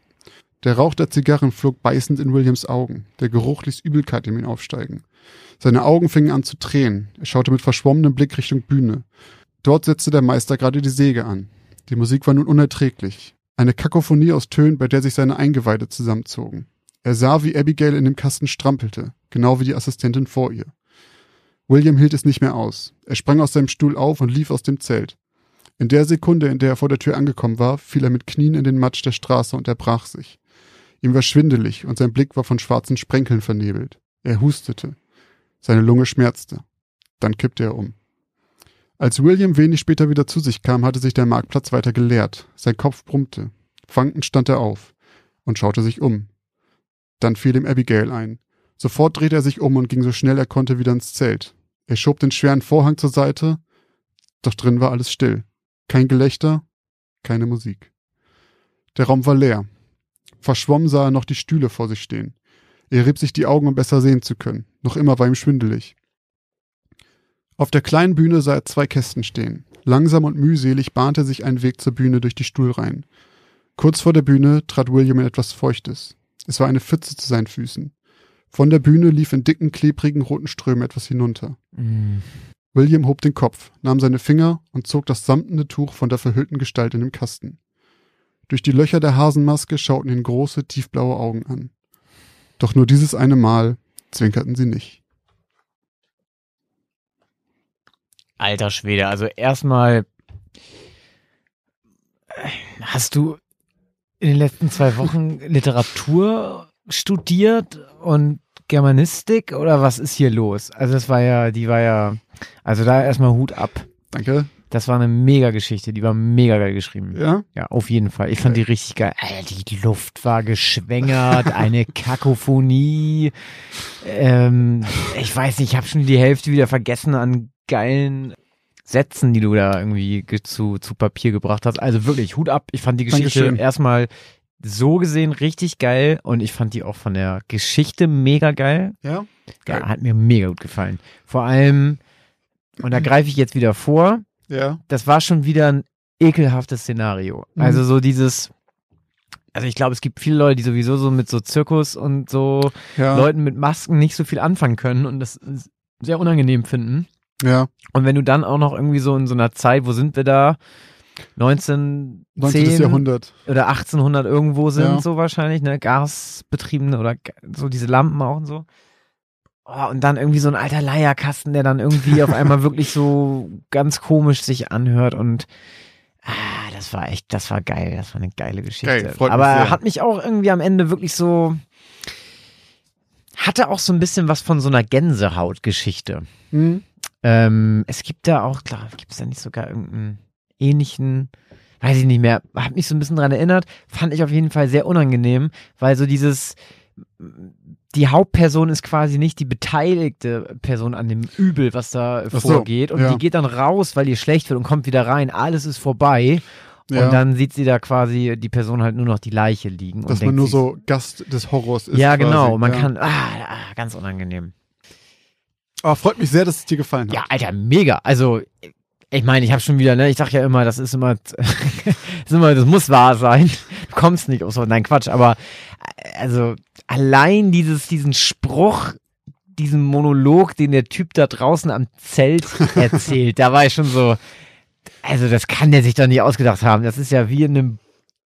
Der Rauch der Zigarren flog beißend in Williams Augen. Der Geruch ließ Übelkeit in ihn aufsteigen. Seine Augen fingen an zu tränen. Er schaute mit verschwommenem Blick Richtung Bühne. Dort setzte der Meister gerade die Säge an. Die Musik war nun unerträglich. Eine Kakophonie aus Tönen, bei der sich seine Eingeweide zusammenzogen. Er sah, wie Abigail in dem Kasten strampelte, genau wie die Assistentin vor ihr. William hielt es nicht mehr aus. Er sprang aus seinem Stuhl auf und lief aus dem Zelt. In der Sekunde, in der er vor der Tür angekommen war, fiel er mit Knien in den Matsch der Straße und erbrach sich. Ihm war schwindelig und sein Blick war von schwarzen Sprenkeln vernebelt. Er hustete. Seine Lunge schmerzte. Dann kippte er um. Als William wenig später wieder zu sich kam, hatte sich der Marktplatz weiter geleert. Sein Kopf brummte. Wankend stand er auf und schaute sich um. Dann fiel ihm Abigail ein. Sofort drehte er sich um und ging so schnell er konnte wieder ins Zelt. Er schob den schweren Vorhang zur Seite, doch drin war alles still. Kein Gelächter, keine Musik. Der Raum war leer. Verschwommen sah er noch die Stühle vor sich stehen. Er rieb sich die Augen, um besser sehen zu können. Noch immer war ihm schwindelig. Auf der kleinen Bühne sah er zwei Kästen stehen. Langsam und mühselig bahnte sich ein Weg zur Bühne durch die Stuhlreihen. Kurz vor der Bühne trat William in etwas Feuchtes. Es war eine Pfütze zu seinen Füßen. Von der Bühne lief in dicken, klebrigen roten Strömen etwas hinunter. Mm. William hob den Kopf, nahm seine Finger und zog das samtene Tuch von der verhüllten Gestalt in dem Kasten. Durch die Löcher der Hasenmaske schauten ihn große, tiefblaue Augen an. Doch nur dieses eine Mal zwinkerten sie nicht. Alter Schwede, also erstmal hast du in den letzten zwei Wochen Literatur studiert und Germanistik oder was ist hier los? Also das war ja, die war ja, also da erstmal Hut ab. Danke. Das war eine mega Geschichte, die war mega geil geschrieben. Ja? Ja, auf jeden Fall. Ich fand die richtig geil. Alter, die Luft war geschwängert, eine Kakophonie. Ähm, ich weiß nicht, ich habe schon die Hälfte wieder vergessen an geilen Sätzen, die du da irgendwie ge- zu, zu Papier gebracht hast. Also wirklich, Hut ab. Ich fand die Geschichte Dankeschön. erstmal so gesehen richtig geil und ich fand die auch von der Geschichte mega geil. Ja? Geil. Ja, hat mir mega gut gefallen. Vor allem, und da greife ich jetzt wieder vor, Ja. das war schon wieder ein ekelhaftes Szenario. Mhm. Also so dieses, also ich glaube, es gibt viele Leute, die sowieso so mit so Zirkus und so Ja. Leuten mit Masken nicht so viel anfangen können und das sehr unangenehm finden. Ja. Und wenn du dann auch noch irgendwie so in so einer Zeit, wo sind wir da? 1910 19. Jahrhundert. oder 1800 irgendwo sind Ja. so wahrscheinlich, ne, Gasbetriebene oder so diese Lampen auch und so. Oh, und dann irgendwie so ein alter Leierkasten, der dann irgendwie auf einmal wirklich so ganz komisch sich anhört und ah, das war echt, das war geil, das war eine geile Geschichte. Geil, mich Aber sehr. hat mich auch irgendwie am Ende wirklich so hatte auch so ein bisschen was von so einer Gänsehautgeschichte. Hm? Ähm, es gibt da auch, klar, gibt es da nicht sogar irgendeinen ähnlichen, weiß ich nicht mehr, hat mich so ein bisschen dran erinnert, fand ich auf jeden Fall sehr unangenehm, weil so dieses, die Hauptperson ist quasi nicht die beteiligte Person an dem Übel, was da so, vorgeht und ja. die geht dann raus, weil ihr schlecht wird und kommt wieder rein, alles ist vorbei Ja. und dann sieht sie da quasi die Person halt nur noch die Leiche liegen. Dass und man denkt nur so Gast des Horrors ist. Ja, quasi. genau, man ja. kann, ah, ganz unangenehm. Aber freut mich sehr, dass es dir gefallen hat. Ja, Alter, mega. Also, ich meine, ich habe schon wieder, ne, ich sag ja immer, das ist immer, das ist immer, das muss wahr sein. Du kommst nicht aus, nein, Quatsch, aber äh, also allein dieses, diesen Spruch, diesen Monolog, den der Typ da draußen am Zelt erzählt, da war ich schon so, also das kann der sich doch nicht ausgedacht haben. Das ist ja wie in einem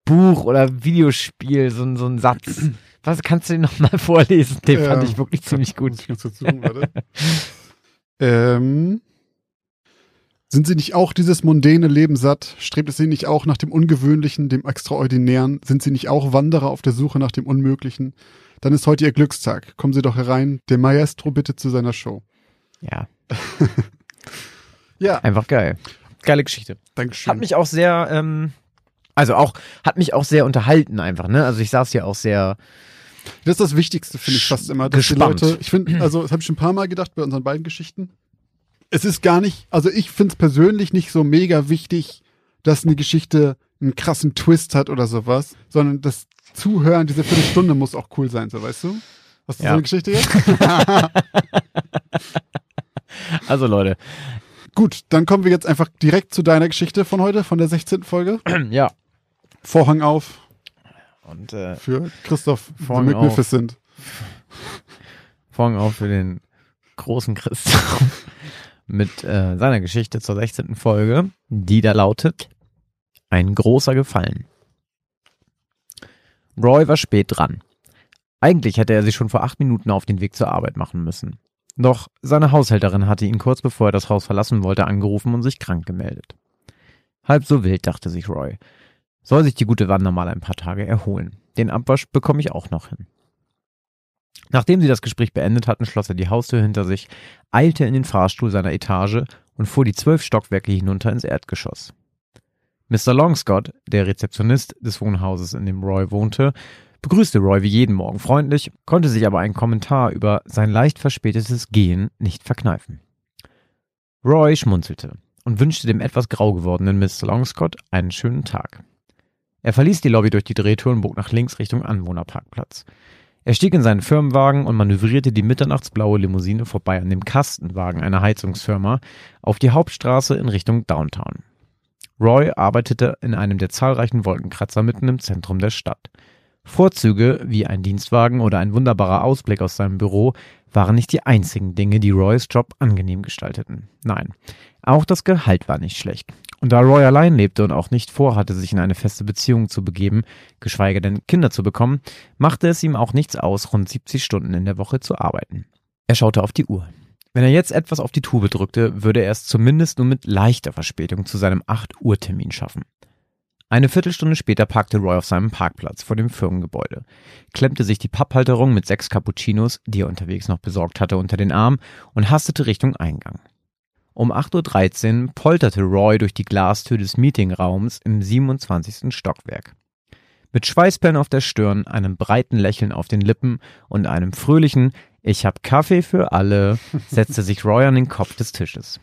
Buch oder Videospiel, so, so ein Satz. Was kannst du den nochmal vorlesen? Den fand Ja. ich wirklich ziemlich gut. Muss ich kurz suchen, warte. ähm, sind Sie nicht auch dieses mondäne Leben satt? Strebt es Sie nicht auch nach dem Ungewöhnlichen, dem Extraordinären? Sind Sie nicht auch Wanderer auf der Suche nach dem Unmöglichen? Dann ist heute Ihr Glückstag. Kommen Sie doch herein. Der Maestro bittet zu seiner Show. Ja, Ja, einfach geil. geile Geschichte. Dankeschön. Hat mich auch sehr, ähm, also auch, hat mich auch sehr unterhalten einfach, ne? Also ich saß ja auch sehr, das ist das Wichtigste, finde ich fast immer. Dass Gespannt. die Leute, ich finde, also das habe ich schon ein paar Mal gedacht bei unseren beiden Geschichten. Es ist gar nicht, also ich finde es persönlich nicht so mega wichtig, dass eine Geschichte einen krassen Twist hat oder sowas, sondern das Zuhören, diese Viertelstunde muss auch cool sein, so weißt du? Hast du Ja. so eine Geschichte jetzt? also Leute, Gut, dann kommen wir jetzt einfach direkt zu deiner Geschichte von heute, von der 16. Folge. ja. Vorhang auf Und äh, für Christoph the Vorhang auf. Magnificent. Vorhang auf für den großen Christoph mit äh, seiner Geschichte zur 16. Folge, die da lautet Ein großer Gefallen. Roy war spät dran. Eigentlich hätte er sich schon vor acht Minuten auf den Weg zur Arbeit machen müssen. Doch seine Haushälterin hatte ihn kurz bevor er das Haus verlassen wollte angerufen und sich krank gemeldet. Halb so wild, dachte sich Roy. Soll sich die gute Wanda mal ein paar Tage erholen. Den Abwasch bekomme ich auch noch hin. Nachdem sie das Gespräch beendet hatten, schloss er die Haustür hinter sich, eilte in den Fahrstuhl seiner Etage und fuhr die zwölf Stockwerke hinunter ins Erdgeschoss. Mr. Longscott, der Rezeptionist des Wohnhauses, in dem Roy wohnte, begrüßte Roy wie jeden Morgen freundlich, konnte sich aber einen Kommentar über sein leicht verspätetes Gehen nicht verkneifen. Roy schmunzelte und wünschte dem etwas grau gewordenen Mr. Longscott einen schönen Tag. Er verließ die Lobby durch die Drehtür und bog nach links Richtung Anwohnerparkplatz. Er stieg in seinen Firmenwagen und manövrierte die mitternachtsblaue Limousine vorbei an dem Kastenwagen einer Heizungsfirma auf die Hauptstraße in Richtung Downtown. Roy arbeitete in einem der zahlreichen Wolkenkratzer mitten im Zentrum der Stadt. Vorzüge wie ein Dienstwagen oder ein wunderbarer Ausblick aus seinem Büro waren nicht die einzigen Dinge, die Roys Job angenehm gestalteten. Nein, auch das Gehalt war nicht schlecht. Und da Roy allein lebte und auch nicht vorhatte, sich in eine feste Beziehung zu begeben, geschweige denn Kinder zu bekommen, machte es ihm auch nichts aus, rund 70 Stunden in der Woche zu arbeiten. Er schaute auf die Uhr. Wenn er jetzt etwas auf die Tube drückte, würde er es zumindest nur mit leichter Verspätung zu seinem 8 Uhr Termin schaffen. Eine Viertelstunde später parkte Roy auf seinem Parkplatz vor dem Firmengebäude, klemmte sich die Papphalterung mit sechs Cappuccinos, die er unterwegs noch besorgt hatte, unter den Arm und hastete Richtung Eingang. Um 8.13 Uhr polterte Roy durch die Glastür des Meetingraums im 27. Stockwerk. Mit Schweißperlen auf der Stirn, einem breiten Lächeln auf den Lippen und einem fröhlichen Ich hab Kaffee für alle, setzte sich Roy an den Kopf des Tisches.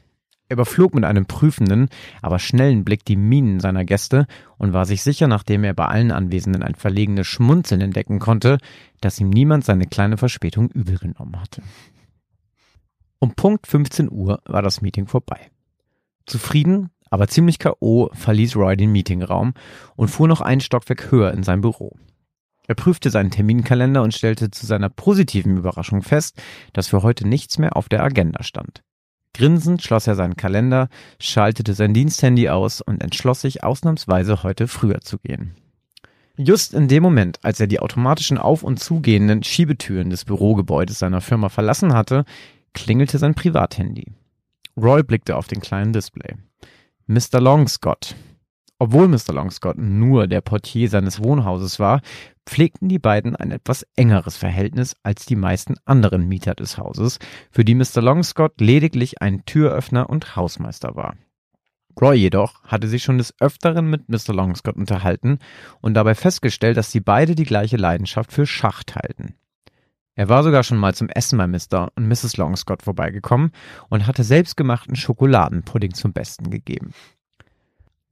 Er überflog mit einem prüfenden, aber schnellen Blick die Mienen seiner Gäste und war sich sicher, nachdem er bei allen Anwesenden ein verlegenes Schmunzeln entdecken konnte, dass ihm niemand seine kleine Verspätung übel genommen hatte. Um Punkt 15 Uhr war das Meeting vorbei. Zufrieden, aber ziemlich K.O. verließ Roy den Meetingraum und fuhr noch ein Stockwerk höher in sein Büro. Er prüfte seinen Terminkalender und stellte zu seiner positiven Überraschung fest, dass für heute nichts mehr auf der Agenda stand. Grinsend schloss er seinen Kalender, schaltete sein Diensthandy aus und entschloss sich ausnahmsweise heute früher zu gehen. Just in dem Moment, als er die automatischen auf- und zugehenden Schiebetüren des Bürogebäudes seiner Firma verlassen hatte, klingelte sein Privathandy. Roy blickte auf den kleinen Display. Mr. Longscott. Obwohl Mr. Longscott nur der Portier seines Wohnhauses war, pflegten die beiden ein etwas engeres Verhältnis als die meisten anderen Mieter des Hauses, für die Mr. Longscott lediglich ein Türöffner und Hausmeister war. Roy jedoch hatte sich schon des Öfteren mit Mr. Longscott unterhalten und dabei festgestellt, dass sie beide die gleiche Leidenschaft für Schach teilten. Er war sogar schon mal zum Essen bei Mr. und Mrs. Longscott vorbeigekommen und hatte selbstgemachten Schokoladenpudding zum Besten gegeben.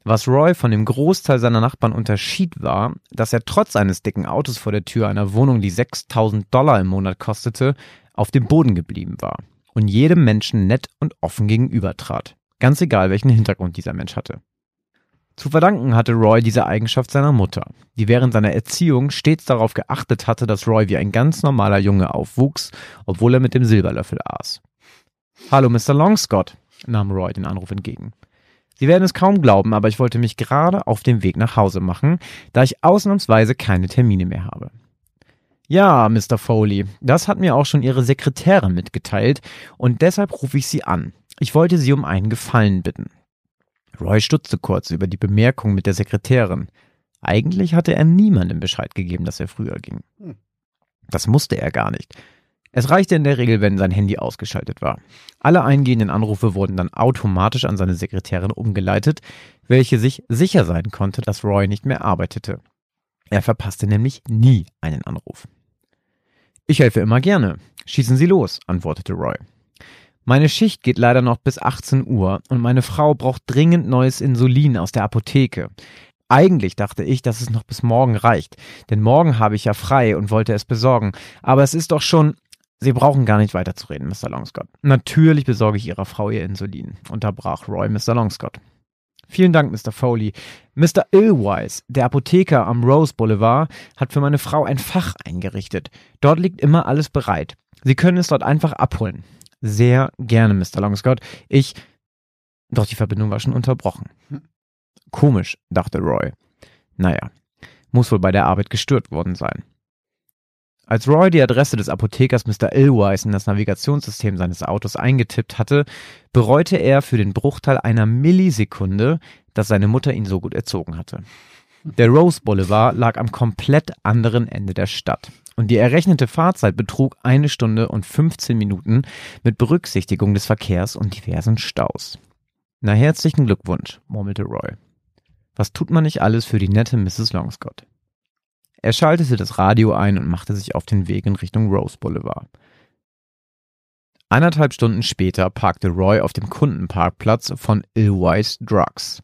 Was Roy von dem Großteil seiner Nachbarn unterschied, war, dass er trotz eines dicken Autos vor der Tür einer Wohnung, die 6000 Dollar im Monat kostete, auf dem Boden geblieben war und jedem Menschen nett und offen gegenübertrat, ganz egal welchen Hintergrund dieser Mensch hatte. Zu verdanken hatte Roy diese Eigenschaft seiner Mutter, die während seiner Erziehung stets darauf geachtet hatte, dass Roy wie ein ganz normaler Junge aufwuchs, obwohl er mit dem Silberlöffel aß. Hallo, Mr. Longscott, nahm Roy den Anruf entgegen. Sie werden es kaum glauben, aber ich wollte mich gerade auf den Weg nach Hause machen, da ich ausnahmsweise keine Termine mehr habe. Ja, Mr. Foley, das hat mir auch schon Ihre Sekretärin mitgeteilt und deshalb rufe ich Sie an. Ich wollte Sie um einen Gefallen bitten. Roy stutzte kurz über die Bemerkung mit der Sekretärin. Eigentlich hatte er niemandem Bescheid gegeben, dass er früher ging. Hm. Das musste er gar nicht. Es reichte in der Regel, wenn sein Handy ausgeschaltet war. Alle eingehenden Anrufe wurden dann automatisch an seine Sekretärin umgeleitet, welche sich sicher sein konnte, dass Roy nicht mehr arbeitete. Er verpasste nämlich nie einen Anruf. Ich helfe immer gerne. Schießen Sie los, antwortete Roy. Meine Schicht geht leider noch bis 18 Uhr und meine Frau braucht dringend neues Insulin aus der Apotheke. Eigentlich dachte ich, dass es noch bis morgen reicht, denn morgen habe ich ja frei und wollte es besorgen. Aber es ist doch schon. Sie brauchen gar nicht weiterzureden, Mr. Longscott. Natürlich besorge ich Ihrer Frau ihr Insulin, unterbrach Roy Mr. Longscott. Vielen Dank, Mr. Foley. Mr. Illwise, der Apotheker am Rose Boulevard, hat für meine Frau ein Fach eingerichtet. Dort liegt immer alles bereit. Sie können es dort einfach abholen. Sehr gerne, Mr. Longscott. Ich. Doch die Verbindung war schon unterbrochen. Komisch, dachte Roy. Naja, muss wohl bei der Arbeit gestört worden sein. Als Roy die Adresse des Apothekers Mr. Illwise in das Navigationssystem seines Autos eingetippt hatte, bereute er für den Bruchteil einer Millisekunde, dass seine Mutter ihn so gut erzogen hatte. Der Rose Boulevard lag am komplett anderen Ende der Stadt und die errechnete Fahrzeit betrug eine Stunde und 15 Minuten mit Berücksichtigung des Verkehrs und diversen Staus. Na herzlichen Glückwunsch, murmelte Roy. Was tut man nicht alles für die nette Mrs. Longscott? Er schaltete das Radio ein und machte sich auf den Weg in Richtung Rose Boulevard. Eineinhalb Stunden später parkte Roy auf dem Kundenparkplatz von Illwise Drugs.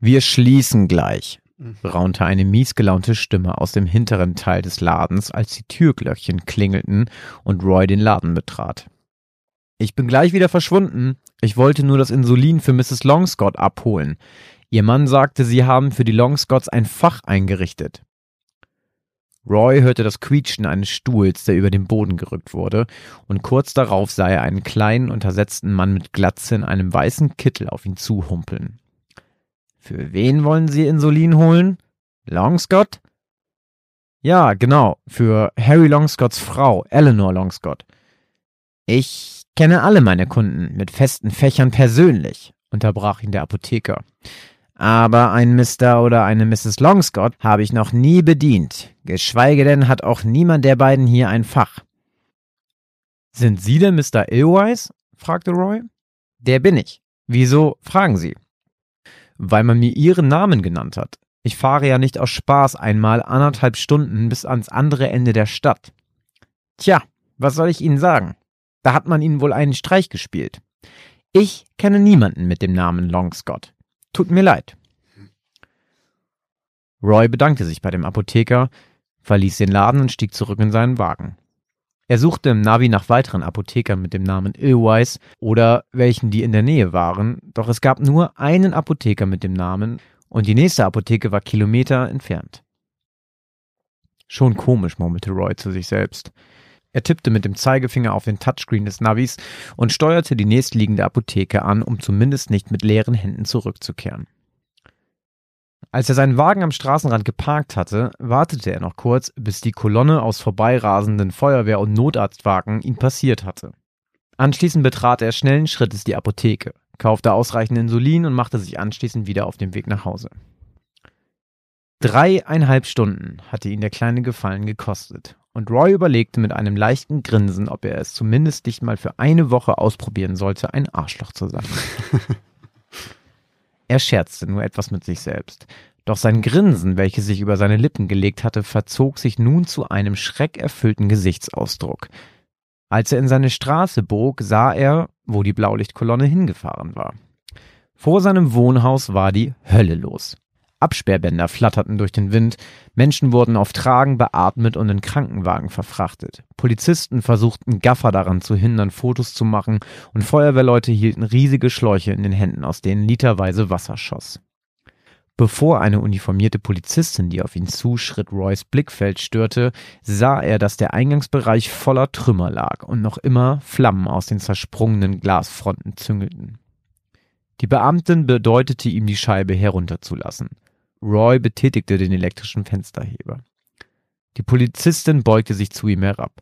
Wir schließen gleich, raunte eine miesgelaunte Stimme aus dem hinteren Teil des Ladens, als die Türglöckchen klingelten und Roy den Laden betrat. Ich bin gleich wieder verschwunden. Ich wollte nur das Insulin für Mrs. Longscott abholen. Ihr Mann sagte, sie haben für die Longscotts ein Fach eingerichtet. Roy hörte das Quietschen eines Stuhls, der über den Boden gerückt wurde, und kurz darauf sah er einen kleinen, untersetzten Mann mit Glatze in einem weißen Kittel auf ihn zuhumpeln. Für wen wollen Sie Insulin holen? Longscott? Ja, genau, für Harry Longscotts Frau, Eleanor Longscott. Ich kenne alle meine Kunden mit festen Fächern persönlich, unterbrach ihn der Apotheker. Aber ein Mr. oder eine Mrs. Longscott habe ich noch nie bedient, geschweige denn hat auch niemand der beiden hier ein Fach. Sind Sie der Mr. Illwise? fragte Roy. Der bin ich. Wieso fragen Sie? Weil man mir Ihren Namen genannt hat. Ich fahre ja nicht aus Spaß einmal anderthalb Stunden bis ans andere Ende der Stadt. Tja, was soll ich Ihnen sagen? Da hat man Ihnen wohl einen Streich gespielt. Ich kenne niemanden mit dem Namen Longscott. Tut mir leid. Roy bedankte sich bei dem Apotheker, verließ den Laden und stieg zurück in seinen Wagen. Er suchte im Navi nach weiteren Apothekern mit dem Namen Illwise oder welchen, die in der Nähe waren, doch es gab nur einen Apotheker mit dem Namen und die nächste Apotheke war Kilometer entfernt. Schon komisch, murmelte Roy zu sich selbst. Er tippte mit dem Zeigefinger auf den Touchscreen des Navis und steuerte die nächstliegende Apotheke an, um zumindest nicht mit leeren Händen zurückzukehren. Als er seinen Wagen am Straßenrand geparkt hatte, wartete er noch kurz, bis die Kolonne aus vorbeirasenden Feuerwehr- und Notarztwagen ihn passiert hatte. Anschließend betrat er schnellen Schrittes die Apotheke, kaufte ausreichend Insulin und machte sich anschließend wieder auf den Weg nach Hause. Dreieinhalb Stunden hatte ihn der kleine Gefallen gekostet und Roy überlegte mit einem leichten Grinsen, ob er es zumindest nicht mal für eine Woche ausprobieren sollte, ein Arschloch zu sein. er scherzte nur etwas mit sich selbst. Doch sein Grinsen, welches sich über seine Lippen gelegt hatte, verzog sich nun zu einem schreckerfüllten Gesichtsausdruck. Als er in seine Straße bog, sah er, wo die Blaulichtkolonne hingefahren war. Vor seinem Wohnhaus war die Hölle los. Absperrbänder flatterten durch den Wind, Menschen wurden auf Tragen beatmet und in Krankenwagen verfrachtet. Polizisten versuchten Gaffer daran zu hindern, Fotos zu machen, und Feuerwehrleute hielten riesige Schläuche in den Händen, aus denen literweise Wasser schoss. Bevor eine uniformierte Polizistin, die auf ihn zuschritt, Roys Blickfeld störte, sah er, dass der Eingangsbereich voller Trümmer lag und noch immer Flammen aus den zersprungenen Glasfronten züngelten. Die Beamtin bedeutete ihm, die Scheibe herunterzulassen. Roy betätigte den elektrischen Fensterheber. Die Polizistin beugte sich zu ihm herab.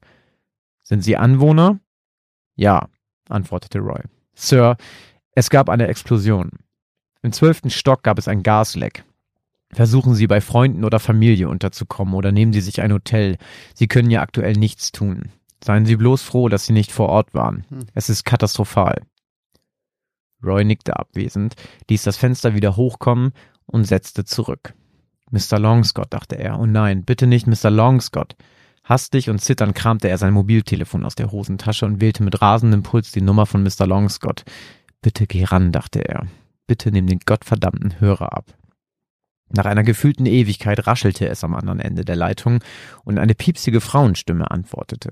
Sind Sie Anwohner? Ja, antwortete Roy. Sir, es gab eine Explosion. Im zwölften Stock gab es ein Gasleck. Versuchen Sie bei Freunden oder Familie unterzukommen oder nehmen Sie sich ein Hotel. Sie können ja aktuell nichts tun. Seien Sie bloß froh, dass Sie nicht vor Ort waren. Hm. Es ist katastrophal. Roy nickte abwesend, ließ das Fenster wieder hochkommen und setzte zurück. Mr. Longscott, dachte er. Oh nein, bitte nicht Mr. Longscott. Hastig und zitternd kramte er sein Mobiltelefon aus der Hosentasche und wählte mit rasendem Puls die Nummer von Mr. Longscott. Bitte geh ran, dachte er. Bitte nimm den gottverdammten Hörer ab. Nach einer gefühlten Ewigkeit raschelte es am anderen Ende der Leitung und eine piepsige Frauenstimme antwortete.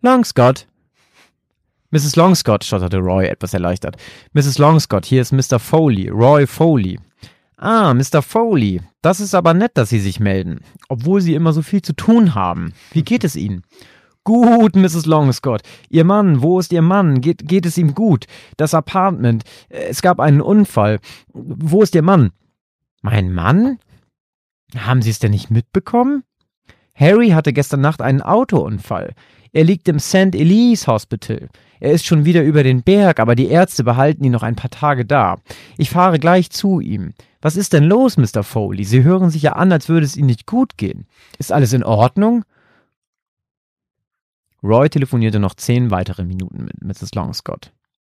Longscott. Mrs. Longscott, stotterte Roy etwas erleichtert. Mrs. Longscott, hier ist Mr. Foley, Roy Foley. Ah, Mr. Foley, das ist aber nett, dass Sie sich melden, obwohl Sie immer so viel zu tun haben. Wie geht es Ihnen? Gut, Mrs. Longscott. Ihr Mann, wo ist Ihr Mann? Geht, geht es ihm gut? Das Apartment. Es gab einen Unfall. Wo ist Ihr Mann? Mein Mann? Haben Sie es denn nicht mitbekommen? Harry hatte gestern Nacht einen Autounfall. Er liegt im St. Elise Hospital. Er ist schon wieder über den Berg, aber die Ärzte behalten ihn noch ein paar Tage da. Ich fahre gleich zu ihm. Was ist denn los, Mr. Foley? Sie hören sich ja an, als würde es Ihnen nicht gut gehen. Ist alles in Ordnung? Roy telefonierte noch zehn weitere Minuten mit Mrs. Longscott.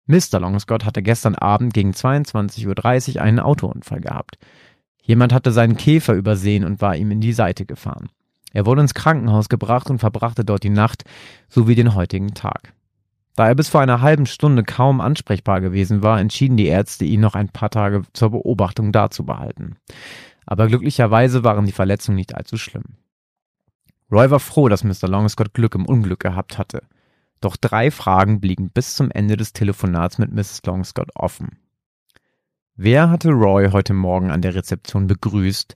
Mr. Longscott hatte gestern Abend gegen 22.30 Uhr einen Autounfall gehabt. Jemand hatte seinen Käfer übersehen und war ihm in die Seite gefahren. Er wurde ins Krankenhaus gebracht und verbrachte dort die Nacht sowie den heutigen Tag. Da er bis vor einer halben Stunde kaum ansprechbar gewesen war, entschieden die Ärzte, ihn noch ein paar Tage zur Beobachtung darzubehalten. Aber glücklicherweise waren die Verletzungen nicht allzu schlimm. Roy war froh, dass Mr. Longscott Glück im Unglück gehabt hatte. Doch drei Fragen blieben bis zum Ende des Telefonats mit Mrs. Longscott offen. Wer hatte Roy heute Morgen an der Rezeption begrüßt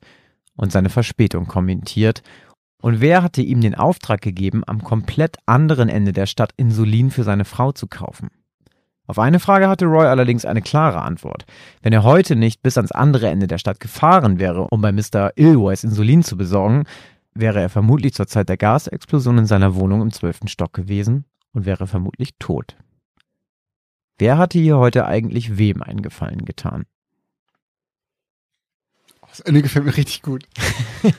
und seine Verspätung kommentiert und wer hatte ihm den Auftrag gegeben, am komplett anderen Ende der Stadt Insulin für seine Frau zu kaufen? Auf eine Frage hatte Roy allerdings eine klare Antwort. Wenn er heute nicht bis ans andere Ende der Stadt gefahren wäre, um bei Mr. Ilways Insulin zu besorgen, wäre er vermutlich zur Zeit der Gasexplosion in seiner Wohnung im zwölften Stock gewesen und wäre vermutlich tot. Wer hatte hier heute eigentlich wem einen Gefallen getan? Das Ende gefällt mir richtig gut.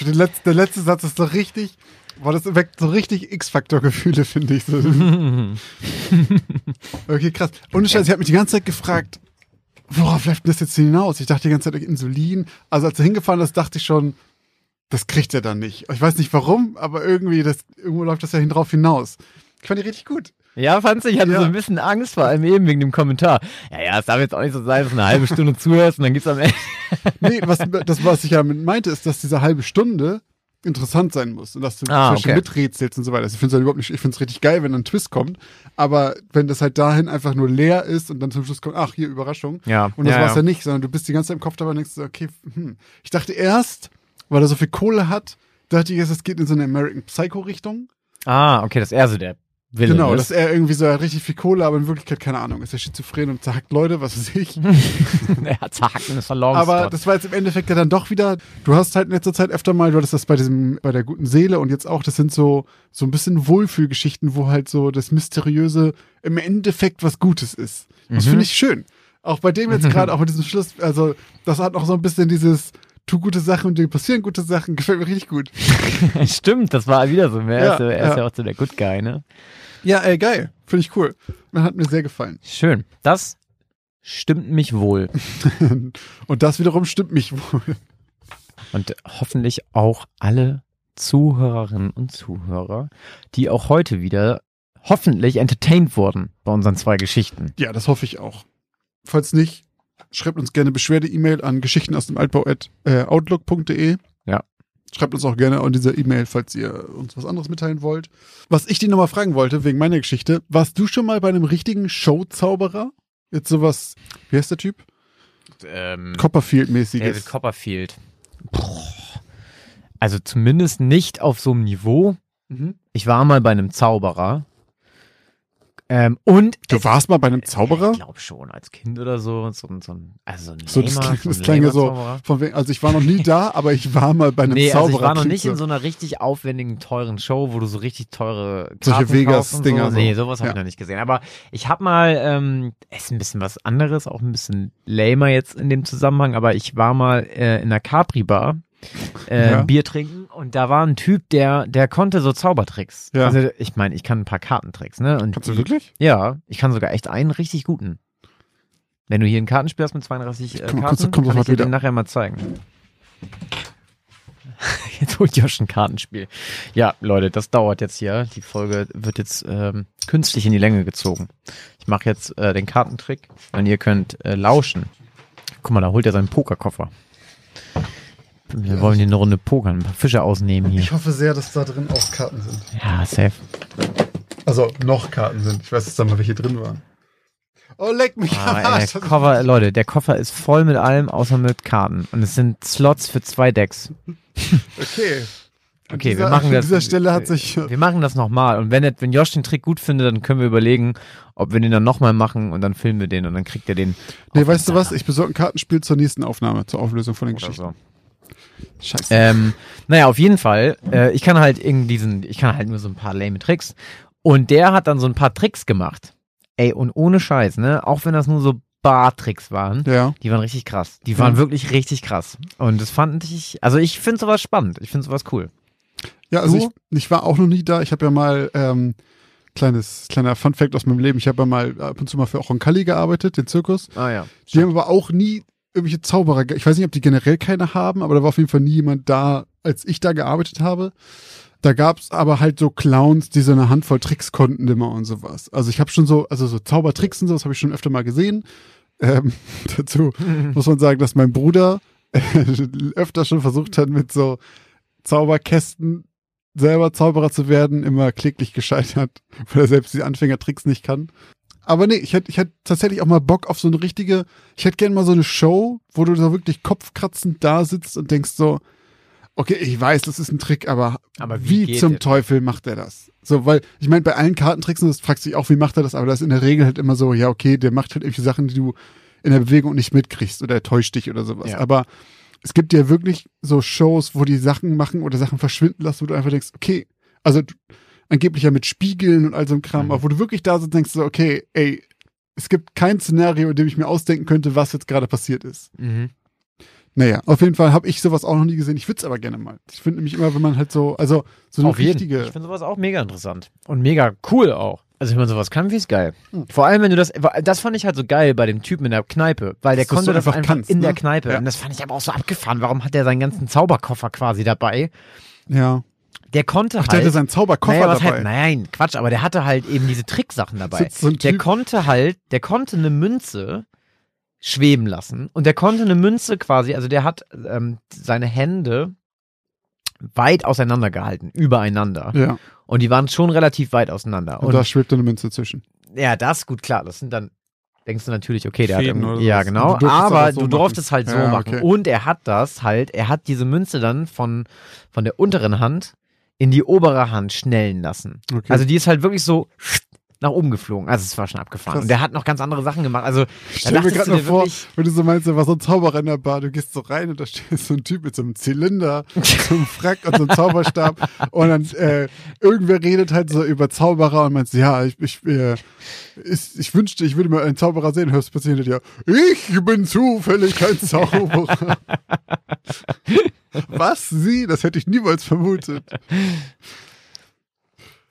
der, letzte, der letzte Satz ist so richtig, boah, das weckt so richtig X-Faktor-Gefühle, finde ich. So. okay, krass. Und Scheiß, ich habe mich die ganze Zeit gefragt, worauf läuft denn das jetzt hinaus? Ich dachte die ganze Zeit Insulin. Also als er hingefahren ist, dachte ich schon, das kriegt er dann nicht. Ich weiß nicht warum, aber irgendwie, das, irgendwo läuft das ja hin drauf hinaus. Ich fand die richtig gut. Ja, fandst du? Ich hatte Ja. so ein bisschen Angst, vor allem eben wegen dem Kommentar. Ja, ja, es darf jetzt auch nicht so sein, dass du eine halbe Stunde zuhörst und dann gibt's am Ende. Nee, was, das, was ich ja mit meinte, ist, dass diese halbe Stunde interessant sein muss und dass du Ah, okay. miträtselst und so weiter. Also ich finde es halt überhaupt nicht, ich finde es richtig geil, wenn ein Twist kommt, aber wenn das halt dahin einfach nur leer ist und dann zum Schluss kommt, ach, hier, Überraschung. Ja, Und das ja, war's ja. ja. nicht, sondern du bist die ganze Zeit im Kopf dabei und denkst okay, hm. Ich dachte erst, weil er so viel Kohle hat, dachte ich erst, es geht in so eine American Psycho-Richtung. Ah, okay, dass er so der Wille Genau, dass ist. er irgendwie so er hat richtig viel Kohle, aber in Wirklichkeit keine Ahnung, ist er schizophren und zerhackt Leute, was weiß ich. er hat Haken des Verlorens. Aber das war jetzt im Endeffekt ja dann doch wieder, du hast halt in letzter Zeit öfter mal, du hattest das bei diesem, bei der guten Seele und jetzt auch, das sind so, so ein bisschen Wohlfühlgeschichten, wo halt so das Mysteriöse im Endeffekt was Gutes ist. Das Mhm. finde ich schön. Auch bei dem jetzt gerade, auch bei diesem Schluss, also das hat noch so ein bisschen dieses, tu gute Sachen und dir passieren gute Sachen, gefällt mir richtig gut. Stimmt, das war wieder so. Er, Ja, ist, ja, er ist ja. ja auch so der Good Guy, ne? Ja, ey, geil. Finde ich cool. Hat mir sehr gefallen. Schön. Das stimmt mich wohl. und das wiederum stimmt mich wohl. Und hoffentlich auch alle Zuhörerinnen und Zuhörer, die auch heute wieder hoffentlich entertained wurden bei unseren zwei Geschichten. Ja, das hoffe ich auch. Falls nicht, schreibt uns gerne Beschwerde-E-Mail an geschichten aus dem Altbau at äh. Ja. Schreibt uns auch gerne an dieser E-Mail, falls ihr uns was anderes mitteilen wollt. Was ich dir nochmal fragen wollte, wegen meiner Geschichte, warst du schon mal bei einem richtigen Show-Zauberer? Jetzt sowas, wie heißt der Typ? Ähm, Copperfield-mäßiges. David Copperfield. Boah. Also zumindest nicht auf so einem Niveau. Mhm. Ich war mal bei einem Zauberer. Ähm, und Du warst mal bei einem Zauberer? Ich glaube schon, als Kind oder so. So, so ein, also so ein So, das das klang ja so, Zauberer. von wegen, also ich war noch nie da, aber ich war mal bei einem Nee, Zauberer. also ich war noch nicht in so einer richtig aufwendigen, teuren Show, wo du so richtig teure Solche Karten Vegas-Dinger kaufst und so. So. Nee, sowas habe Ja. ich noch nicht gesehen. Aber ich habe mal, ähm, ist ein bisschen was anderes, auch ein bisschen lamer jetzt in dem Zusammenhang, aber ich war mal äh, in einer Capri-Bar äh, Ja. Bier trinken und da war ein Typ, der, der konnte so Zaubertricks. Ja. Also ich meine, ich kann ein paar Kartentricks, ne? Und Kannst du wirklich? Ja, ich kann sogar echt einen richtig guten. Wenn du hier ein Kartenspiel hast mit 32 äh, Komm, Karten, kommst du- komm kann ich dir den nachher mal zeigen. Jetzt holt Josh ein Kartenspiel. Ja, Leute, das dauert jetzt hier. Die Folge wird jetzt ähm, künstlich in die Länge gezogen. Ich mache jetzt äh, den Kartentrick und ihr könnt äh, lauschen. Guck mal, da holt er seinen Pokerkoffer. Wir wollen hier eine Runde pokern, ein paar Fische ausnehmen hier. Ich hoffe sehr, dass da drin auch Karten sind. Ja, safe. Also noch Karten sind. Ich weiß jetzt da mal, welche drin waren. Oh, leck mich. Aber am Arsch. der Koffer, Leute, der Koffer ist voll mit allem, außer mit Karten. Und es sind Slots für zwei Decks. Okay. An Okay, dieser, wir machen An das. dieser Stelle hat sich. Wir machen das nochmal. Und wenn, wenn Josh den Trick gut findet, dann können wir überlegen, ob wir den dann nochmal machen und dann filmen wir den und dann kriegt er den. Nee, weißt du was? Ich besorge ein Kartenspiel zur nächsten Aufnahme, zur Auflösung von den Oder Geschichten. so. Scheiße. Ähm, naja, auf jeden Fall. Äh, ich kann halt irgendwie diesen, ich kann halt nur so ein paar lame Tricks. Und der hat dann so ein paar Tricks gemacht. Ey, und ohne Scheiß, ne? Auch wenn das nur so Bar-Tricks waren. ja. Die waren richtig krass. Die waren Mhm. wirklich richtig krass. Und das fand ich, also ich finde sowas spannend. Ich finde sowas cool. Ja, also ich, ich war auch noch nie da. Ich habe ja mal ähm, kleines kleiner Fun Fact aus meinem Leben. Ich habe ja mal ab und zu mal für Roncalli gearbeitet, den Zirkus. Ah ja. Die haben aber auch nie irgendwelche Zauberer. Ich weiß nicht, ob die generell keine haben, aber da war auf jeden Fall nie jemand da, als ich da gearbeitet habe. Da gab's aber halt so Clowns, die so eine Handvoll Tricks konnten immer und sowas. Also ich habe schon so, also so Zaubertricks und sowas habe ich schon öfter mal gesehen. Ähm, dazu muss man sagen, dass mein Bruder öfter schon versucht hat, mit so Zauberkästen selber Zauberer zu werden, immer kläglich gescheitert, weil er selbst die Anfängertricks nicht kann. Aber nee, ich hätte ich hätt tatsächlich auch mal Bock auf so eine richtige, ich hätte gerne mal so eine Show, wo du so wirklich kopfkratzend da sitzt und denkst so, okay, ich weiß, das ist ein Trick, aber, Aber wie wie, zum? Teufel macht er das? So, weil, ich meine, bei allen Kartentricks, und das fragst du dich auch, wie macht er das, aber das ist in der Regel halt immer so, ja, okay, der macht halt irgendwelche Sachen, die du in der Bewegung nicht mitkriegst oder er täuscht dich oder sowas. Ja. Aber es gibt ja wirklich so Shows, wo die Sachen machen oder Sachen verschwinden lassen, wo du einfach denkst, okay, also du, angeblich ja mit Spiegeln und all so einem Kram, Mhm. aber wo du wirklich da sitzt und denkst so, okay, ey, es gibt kein Szenario, in dem ich mir ausdenken könnte, was jetzt gerade passiert ist. Mhm. Naja, auf jeden Fall habe ich sowas auch noch nie gesehen. Ich würde es aber gerne mal. Ich finde nämlich immer, wenn man halt so, also so eine Auf jeden richtige. Ich finde sowas auch mega interessant. Und mega cool auch. Also wenn man sowas kann, wie ist geil. Hm. Vor allem, wenn du das, das fand ich halt so geil bei dem Typen in der Kneipe, weil der du's konnte das einfach einfach kannst, in der ne? Kneipe. Ja. Und das fand ich aber auch so abgefahren. Warum hat der seinen ganzen Zauberkoffer quasi dabei? Ja. Der konnte Ach, der halt. hatte seinen Zauberkoffer naja, dabei. Halt, nein, Quatsch, aber der hatte halt eben diese Tricksachen dabei. So der konnte halt, der konnte eine Münze schweben lassen und der konnte eine Münze quasi, also der hat ähm, seine Hände weit auseinander gehalten, übereinander. Ja. Und die waren schon relativ weit auseinander. Und, Und, da schwebt eine Münze zwischen. ja, das gut klar. Das sind dann denkst du natürlich, okay, der Fäden hat ja genau, du durftest aber so du machen. durftest halt so Ja, machen. okay. Und er hat das halt, er hat diese Münze dann von von der unteren Hand in die obere Hand schnellen lassen. Okay. Also die ist halt wirklich so nach oben geflogen. Also es war schon abgefahren. Krass. Und der hat noch ganz andere Sachen gemacht. Also ich stell mir gerade vor, wenn du so meinst, da war so ein Zauberer in der Bar, du gehst so rein und da steht so ein Typ mit so einem Zylinder, so einem Frack und so einem Zauberstab und dann äh, irgendwer redet halt so über Zauberer und meinst, ja, ich, ich, äh, ist, ich wünschte, ich würde mal einen Zauberer sehen, hörst plötzlich hinter dir, ich bin zufällig kein Zauberer. Was? Sie? Das hätte ich niemals vermutet.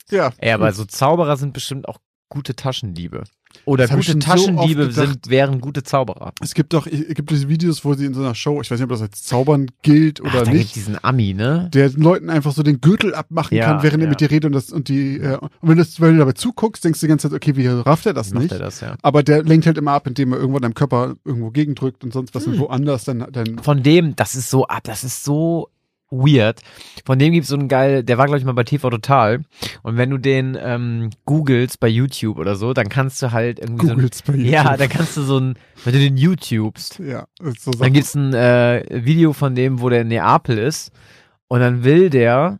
Ja. ey, aber so Zauberer sind bestimmt auch gute Taschendiebe. Oder gute so Taschendiebe gedacht. sind, wären gute Zauberer. Es gibt doch, es gibt diese Videos, wo sie in so einer Show, ich weiß nicht, ob das als Zaubern gilt oder Ach, da nicht, diesen Ami, ne? der den Leuten einfach so den Gürtel abmachen Ja, kann, während er ja. mit dir redet und das und die äh, und wenn, das, wenn du dabei zuguckst, denkst du die ganze Zeit, okay, wie rafft er das Macht nicht? er das, ja. Aber der lenkt halt immer ab, indem er irgendwo in deinem Körper irgendwo gegendrückt und sonst was Hm. und woanders dann, dann Von dem, das ist so ab, das ist so weird. Von dem gibt's so einen geil, der war glaube ich mal bei TV Total. Und wenn du den ähm, googelst bei YouTube oder so, dann kannst du halt irgendwie googelst bei so ein, YouTube. ja, da kannst du so ein, wenn du den YouTubest, ja, so dann gibt's ein äh, Video von dem, wo der in Neapel ist und dann will der,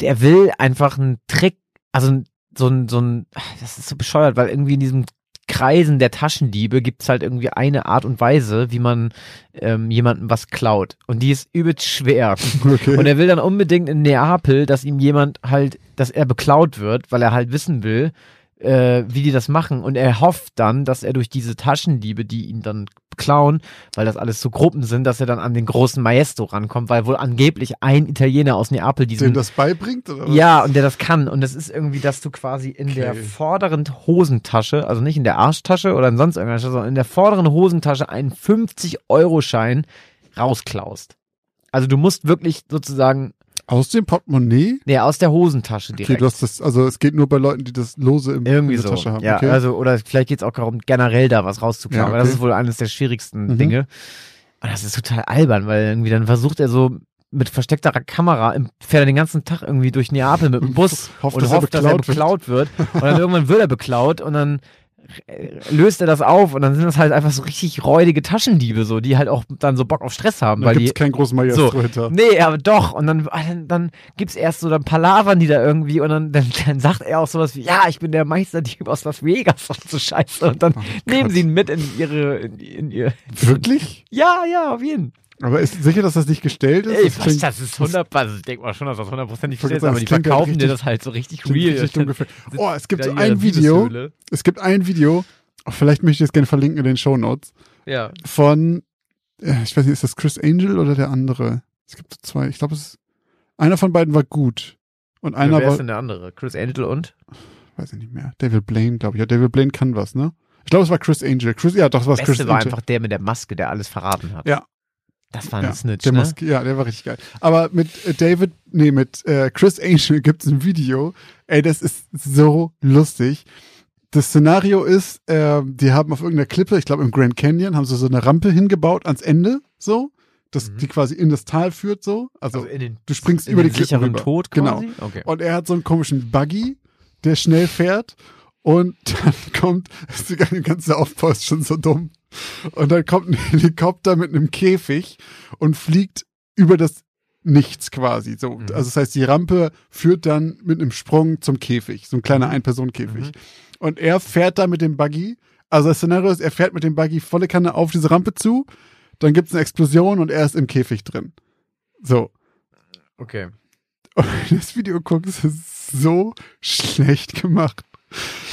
der will einfach einen Trick, also so ein, so ein, das ist so bescheuert, weil irgendwie in diesem Kreisen der Taschendiebe gibt's halt irgendwie eine Art und Weise, wie man ähm, jemandem was klaut. Und die ist übelst schwer. okay. Und er will dann unbedingt in Neapel, dass ihm jemand halt, dass er beklaut wird, weil er halt wissen will, äh, wie die das machen. Und er hofft dann, dass er durch diese Taschendiebe, die ihn dann klauen, weil das alles so Gruppen sind, dass er dann an den großen Maestro rankommt, weil wohl angeblich ein Italiener aus Neapel diesen Den das beibringt? Oder was? ja, und der das kann. Und das ist irgendwie, dass du quasi in der Okay. vorderen Hosentasche, also nicht in der Arschtasche oder in sonst irgendeiner Tasche, sondern in der vorderen Hosentasche einen 50-Euro-Schein rausklaust. Also du musst wirklich sozusagen, Aus dem Portemonnaie? nee, aus der Hosentasche direkt. Okay, du hast das, also es geht nur bei Leuten, die das lose im, irgendwie in der so. Tasche haben. Ja, okay. also, oder vielleicht geht's auch darum, generell da was rauszuklauen. Ja, Aber das okay. ist wohl eines der schwierigsten Mhm. Dinge. Und das ist total albern, weil irgendwie dann versucht er so mit versteckter Kamera, fährt er den ganzen Tag irgendwie durch Neapel mit dem Bus Hofft, und dass hofft, dass er beklaut wird. wird. Und dann irgendwann wird er beklaut und dann löst er das auf und dann sind das halt einfach so richtig räudige Taschendiebe, so, die halt auch dann so Bock auf Stress haben, da weil gibt die. es keinen großen Maestro So. hinter. Nee, aber doch. Und dann, dann, dann gibt's erst so dann Palavern, die da irgendwie, und dann, dann, dann sagt er auch sowas wie, ja, ich bin der Meisterdieb aus Las Vegas und so Scheiße. Und dann nehmen Oh Gott. sie ihn mit in ihre, in, in ihr. Wirklich? Ja, ja, auf jeden. Aber ist sicher, dass das nicht gestellt ist? Ey, Das klingt- das ist 100, also ich denke mal schon, dass das hundertprozentig Ich wollte ist, aber die verkaufen dir das halt so richtig real. richtig. Oh, es gibt so ein Video. Es gibt ein Video, oh, vielleicht möchte ich es gerne verlinken in den Shownotes, Ja. von, äh, ich weiß nicht, ist das Chris Angel oder der andere? Es gibt zwei. Ich glaube, es ist, einer von beiden war gut. Und einer Wer ist war, denn der andere? Chris Angel und? weiß ich nicht mehr. David Blaine, glaube ich. Ja, David Blaine kann was, ne? Ich glaube, es war Chris Angel. Chris, ja, doch, es war Beste Chris war Angel. einfach der mit der Maske, der alles verraten hat. Ja. Das war ein Ja, Snitch, der ne? Maske, ja, der war richtig geil. Aber mit äh, David, nee, mit äh, Chris Angel gibt's ein Video. Ey, das ist so lustig. Das Szenario ist, äh, die haben auf irgendeiner Klippe, ich glaube im Grand Canyon, haben sie so eine Rampe hingebaut ans Ende, so, dass Mhm. die quasi in das Tal führt, so. Also, Also in den, du springst in über die den Klippen sicheren rüber. Tod Genau. quasi? Okay. Und er hat so einen komischen Buggy, der schnell fährt. Und dann kommt, ist die ganze Aufbau ist schon so dumm. Und dann kommt ein Helikopter mit einem Käfig und fliegt über das Nichts quasi. So, Mhm. also das heißt, die Rampe führt dann mit einem Sprung zum Käfig, so ein kleiner Ein-Personen-Käfig. Mhm. Und er fährt da mit dem Buggy. Also das Szenario ist, er fährt mit dem Buggy volle Kanne auf diese Rampe zu. Dann gibt's eine Explosion und er ist im Käfig drin. So. okay. Und das Video guckst, ist es so schlecht gemacht.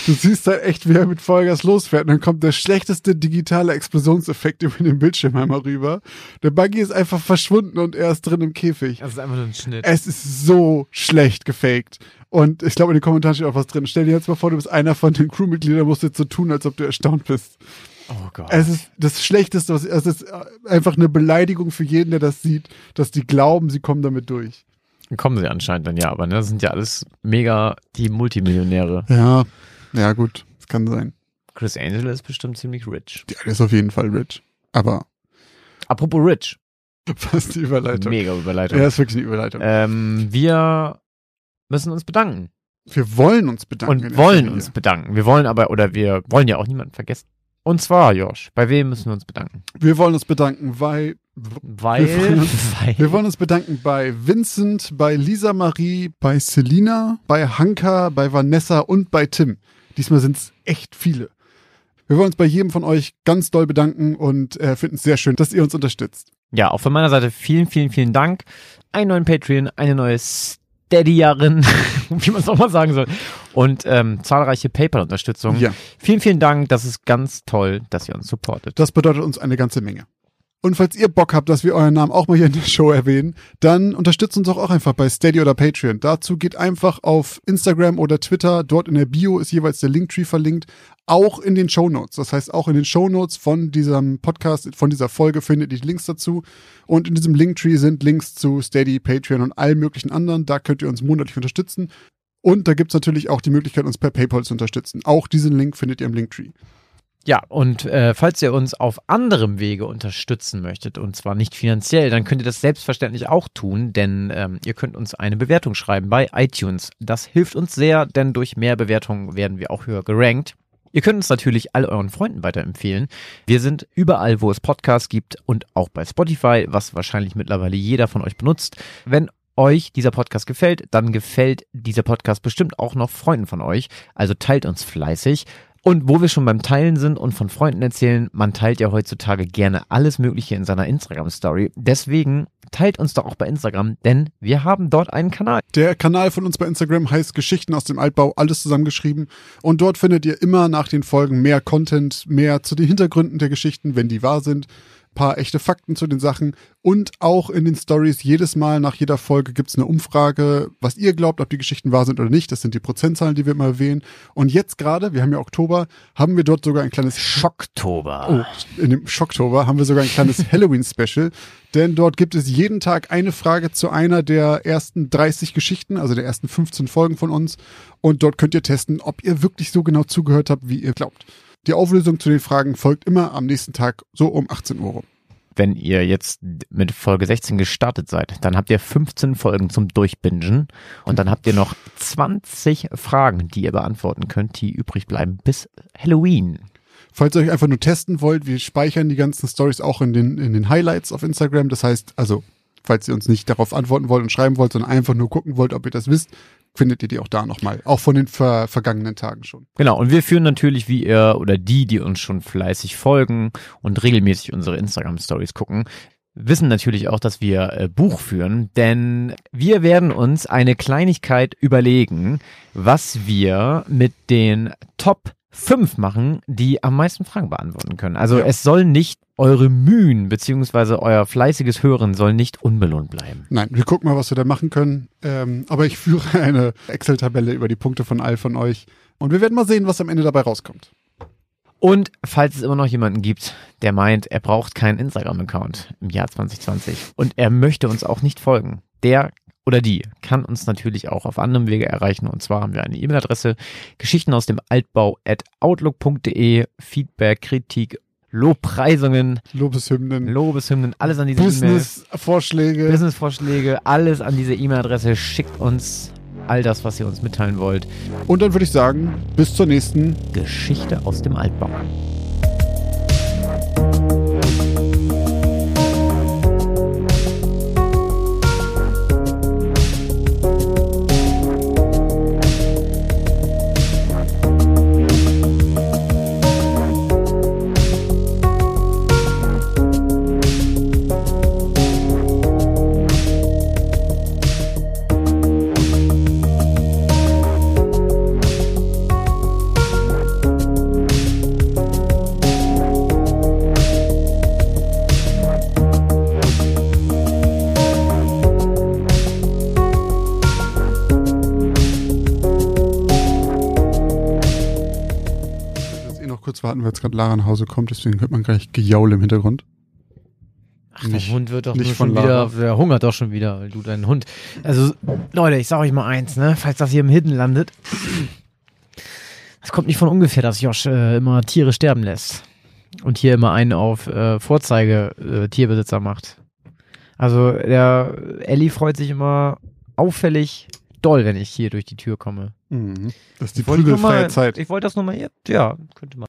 Du siehst halt echt, wie er mit Vollgas losfährt. Und dann kommt der schlechteste digitale Explosionseffekt über den Bildschirm einmal rüber. Der Buggy ist einfach verschwunden und er ist drin im Käfig. Das ist einfach nur ein Schnitt. Es ist so schlecht gefaked. Und ich glaube, in den Kommentaren steht auch was drin. Stell dir jetzt mal vor, du bist einer von den Crewmitgliedern, musst jetzt so tun, als ob du erstaunt bist. oh Gott. Es ist das Schlechteste, was, es ist einfach eine Beleidigung für jeden, der das sieht, dass die glauben, sie kommen damit durch. Kommen sie anscheinend dann ja, aber ne, das sind ja alles mega die Multimillionäre. Ja, ja gut, das kann sein. Chris Angel ist bestimmt ziemlich rich. Der ist auf jeden Fall rich. Aber Apropos rich. fast die Überleitung. Mega Überleitung. Ja, ist wirklich eine Überleitung. Ähm, wir müssen uns bedanken. Wir wollen uns bedanken. und wollen uns bedanken. Wir wollen aber, oder wir wollen ja auch niemanden vergessen. Und zwar, Josh, bei wem müssen wir uns bedanken? Wir wollen uns bedanken, weil Weil, Wir wollen weil wir wollen uns bedanken bei Vincent, bei Lisa Marie, bei Selina, bei Hanka, bei Vanessa und bei Tim. Diesmal sind es echt viele. Wir wollen uns bei jedem von euch ganz doll bedanken und äh, finden es sehr schön, dass ihr uns unterstützt. ja, auch von meiner Seite vielen, vielen, vielen Dank. Einen neuen Patreon, eine neue Steadyerin, wie man es auch mal sagen soll. Und ähm, zahlreiche PayPal-Unterstützung. Ja. Vielen, vielen Dank. Das ist ganz toll, dass ihr uns supportet. Das bedeutet uns eine ganze Menge. Und falls ihr Bock habt, dass wir euren Namen auch mal hier in der Show erwähnen, dann unterstützt uns doch auch einfach bei Steady oder Patreon. Dazu geht einfach auf Instagram oder Twitter. Dort in der Bio ist jeweils der Linktree verlinkt. Auch in den Shownotes. Das heißt, auch in den Shownotes von diesem Podcast, von dieser Folge findet ihr Links dazu. Und in diesem Linktree sind Links zu Steady, Patreon und allen möglichen anderen. Da könnt ihr uns monatlich unterstützen. Und da gibt's natürlich auch die Möglichkeit, uns per PayPal zu unterstützen. Auch diesen Link findet ihr im Linktree. Ja, und äh, falls ihr uns auf anderem Wege unterstützen möchtet, und zwar nicht finanziell, dann könnt ihr das selbstverständlich auch tun, denn ähm, ihr könnt uns eine Bewertung schreiben bei iTunes. Das hilft uns sehr, denn durch mehr Bewertungen werden wir auch höher gerankt. Ihr könnt uns natürlich all euren Freunden weiterempfehlen. Wir sind überall, wo es Podcasts gibt und auch bei Spotify, was wahrscheinlich mittlerweile jeder von euch benutzt. Wenn euch dieser Podcast gefällt, dann gefällt dieser Podcast bestimmt auch noch Freunden von euch. Also teilt uns fleißig. Und wo wir schon beim Teilen sind und von Freunden erzählen, man teilt ja heutzutage gerne alles Mögliche in seiner Instagram-Story. Deswegen teilt uns doch auch bei Instagram, denn wir haben dort einen Kanal. Der Kanal von uns bei Instagram heißt Geschichten aus dem Altbau, alles zusammengeschrieben. Und dort findet ihr immer nach den Folgen mehr Content, mehr zu den Hintergründen der Geschichten, wenn die wahr sind paar echte Fakten zu den Sachen und auch in den Stories jedes Mal nach jeder Folge gibt's eine Umfrage, was ihr glaubt, ob die Geschichten wahr sind oder nicht. Das sind die Prozentzahlen, die wir immer erwähnen. Und jetzt gerade, wir haben ja Oktober, haben wir dort sogar ein kleines Schocktober. Oh, in dem Schocktober haben wir sogar ein kleines Halloween-Special, denn dort gibt es jeden Tag eine Frage zu einer der ersten 30 Geschichten, also der ersten 15 Folgen von uns. Und dort könnt ihr testen, ob ihr wirklich so genau zugehört habt, wie ihr glaubt. Die Auflösung zu den Fragen folgt immer am nächsten Tag so um 18 Uhr. Wenn ihr jetzt mit Folge 16 gestartet seid, dann habt ihr 15 Folgen zum Durchbingen und dann habt ihr noch 20 Fragen, die ihr beantworten könnt, die übrig bleiben bis Halloween. Falls ihr euch einfach nur testen wollt, wir speichern die ganzen Stories auch in den, in den Highlights auf Instagram. Das heißt, also, falls ihr uns nicht darauf antworten wollt und schreiben wollt, sondern einfach nur gucken wollt, ob ihr das wisst, findet ihr die auch da nochmal. Auch von den ver vergangenen Tagen schon. Genau. Und wir führen natürlich, wie ihr oder die, die uns schon fleißig folgen und regelmäßig unsere Instagram-Stories gucken, wissen natürlich auch, dass wir äh, Buch führen, denn wir werden uns eine Kleinigkeit überlegen, was wir mit den Top fünf machen, die am meisten Fragen beantworten können. Also ja. es soll nicht eure Mühen beziehungsweise euer fleißiges Hören soll nicht unbelohnt bleiben. Nein, wir gucken mal, was wir da machen können. Ähm, aber ich führe eine Excel-Tabelle über die Punkte von all von euch und wir werden mal sehen, was am Ende dabei rauskommt. Und falls es immer noch jemanden gibt, der meint, er braucht keinen Instagram-Account im Jahr 2020 und er möchte uns auch nicht folgen, der oder die kann uns natürlich auch auf anderem Wege erreichen. Und zwar haben wir eine E-Mail-Adresse, Geschichten aus dem Altbau at outlook.de, Feedback, Kritik, Lobpreisungen, Lobeshymnen, Lobeshymnen, alles an diese Business-Vorschläge, e Business-Vorschläge, alles an diese E-Mail-Adresse. Schickt uns all das, was ihr uns mitteilen wollt. Und dann würde ich sagen, bis zur nächsten Geschichte aus dem Altbau. Warten, weil jetzt gerade Lara nach Hause kommt, deswegen hört man gleich Gejaul im Hintergrund. Ach, nicht, Hund wird doch nicht schon wieder, der hungert doch schon wieder, weil du deinen Hund. Also, Leute, ich sag euch mal eins, ne, falls das hier im Hidden landet. Es kommt nicht von ungefähr, dass Josh äh, immer Tiere sterben lässt. Und hier immer einen auf äh, Vorzeige äh, Tierbesitzer macht. Also, der Ellie freut sich immer auffällig doll, wenn ich hier durch die Tür komme. Mhm. Das ist die prügelfreie Zeit. Ich wollte das nochmal, ja, könnte man.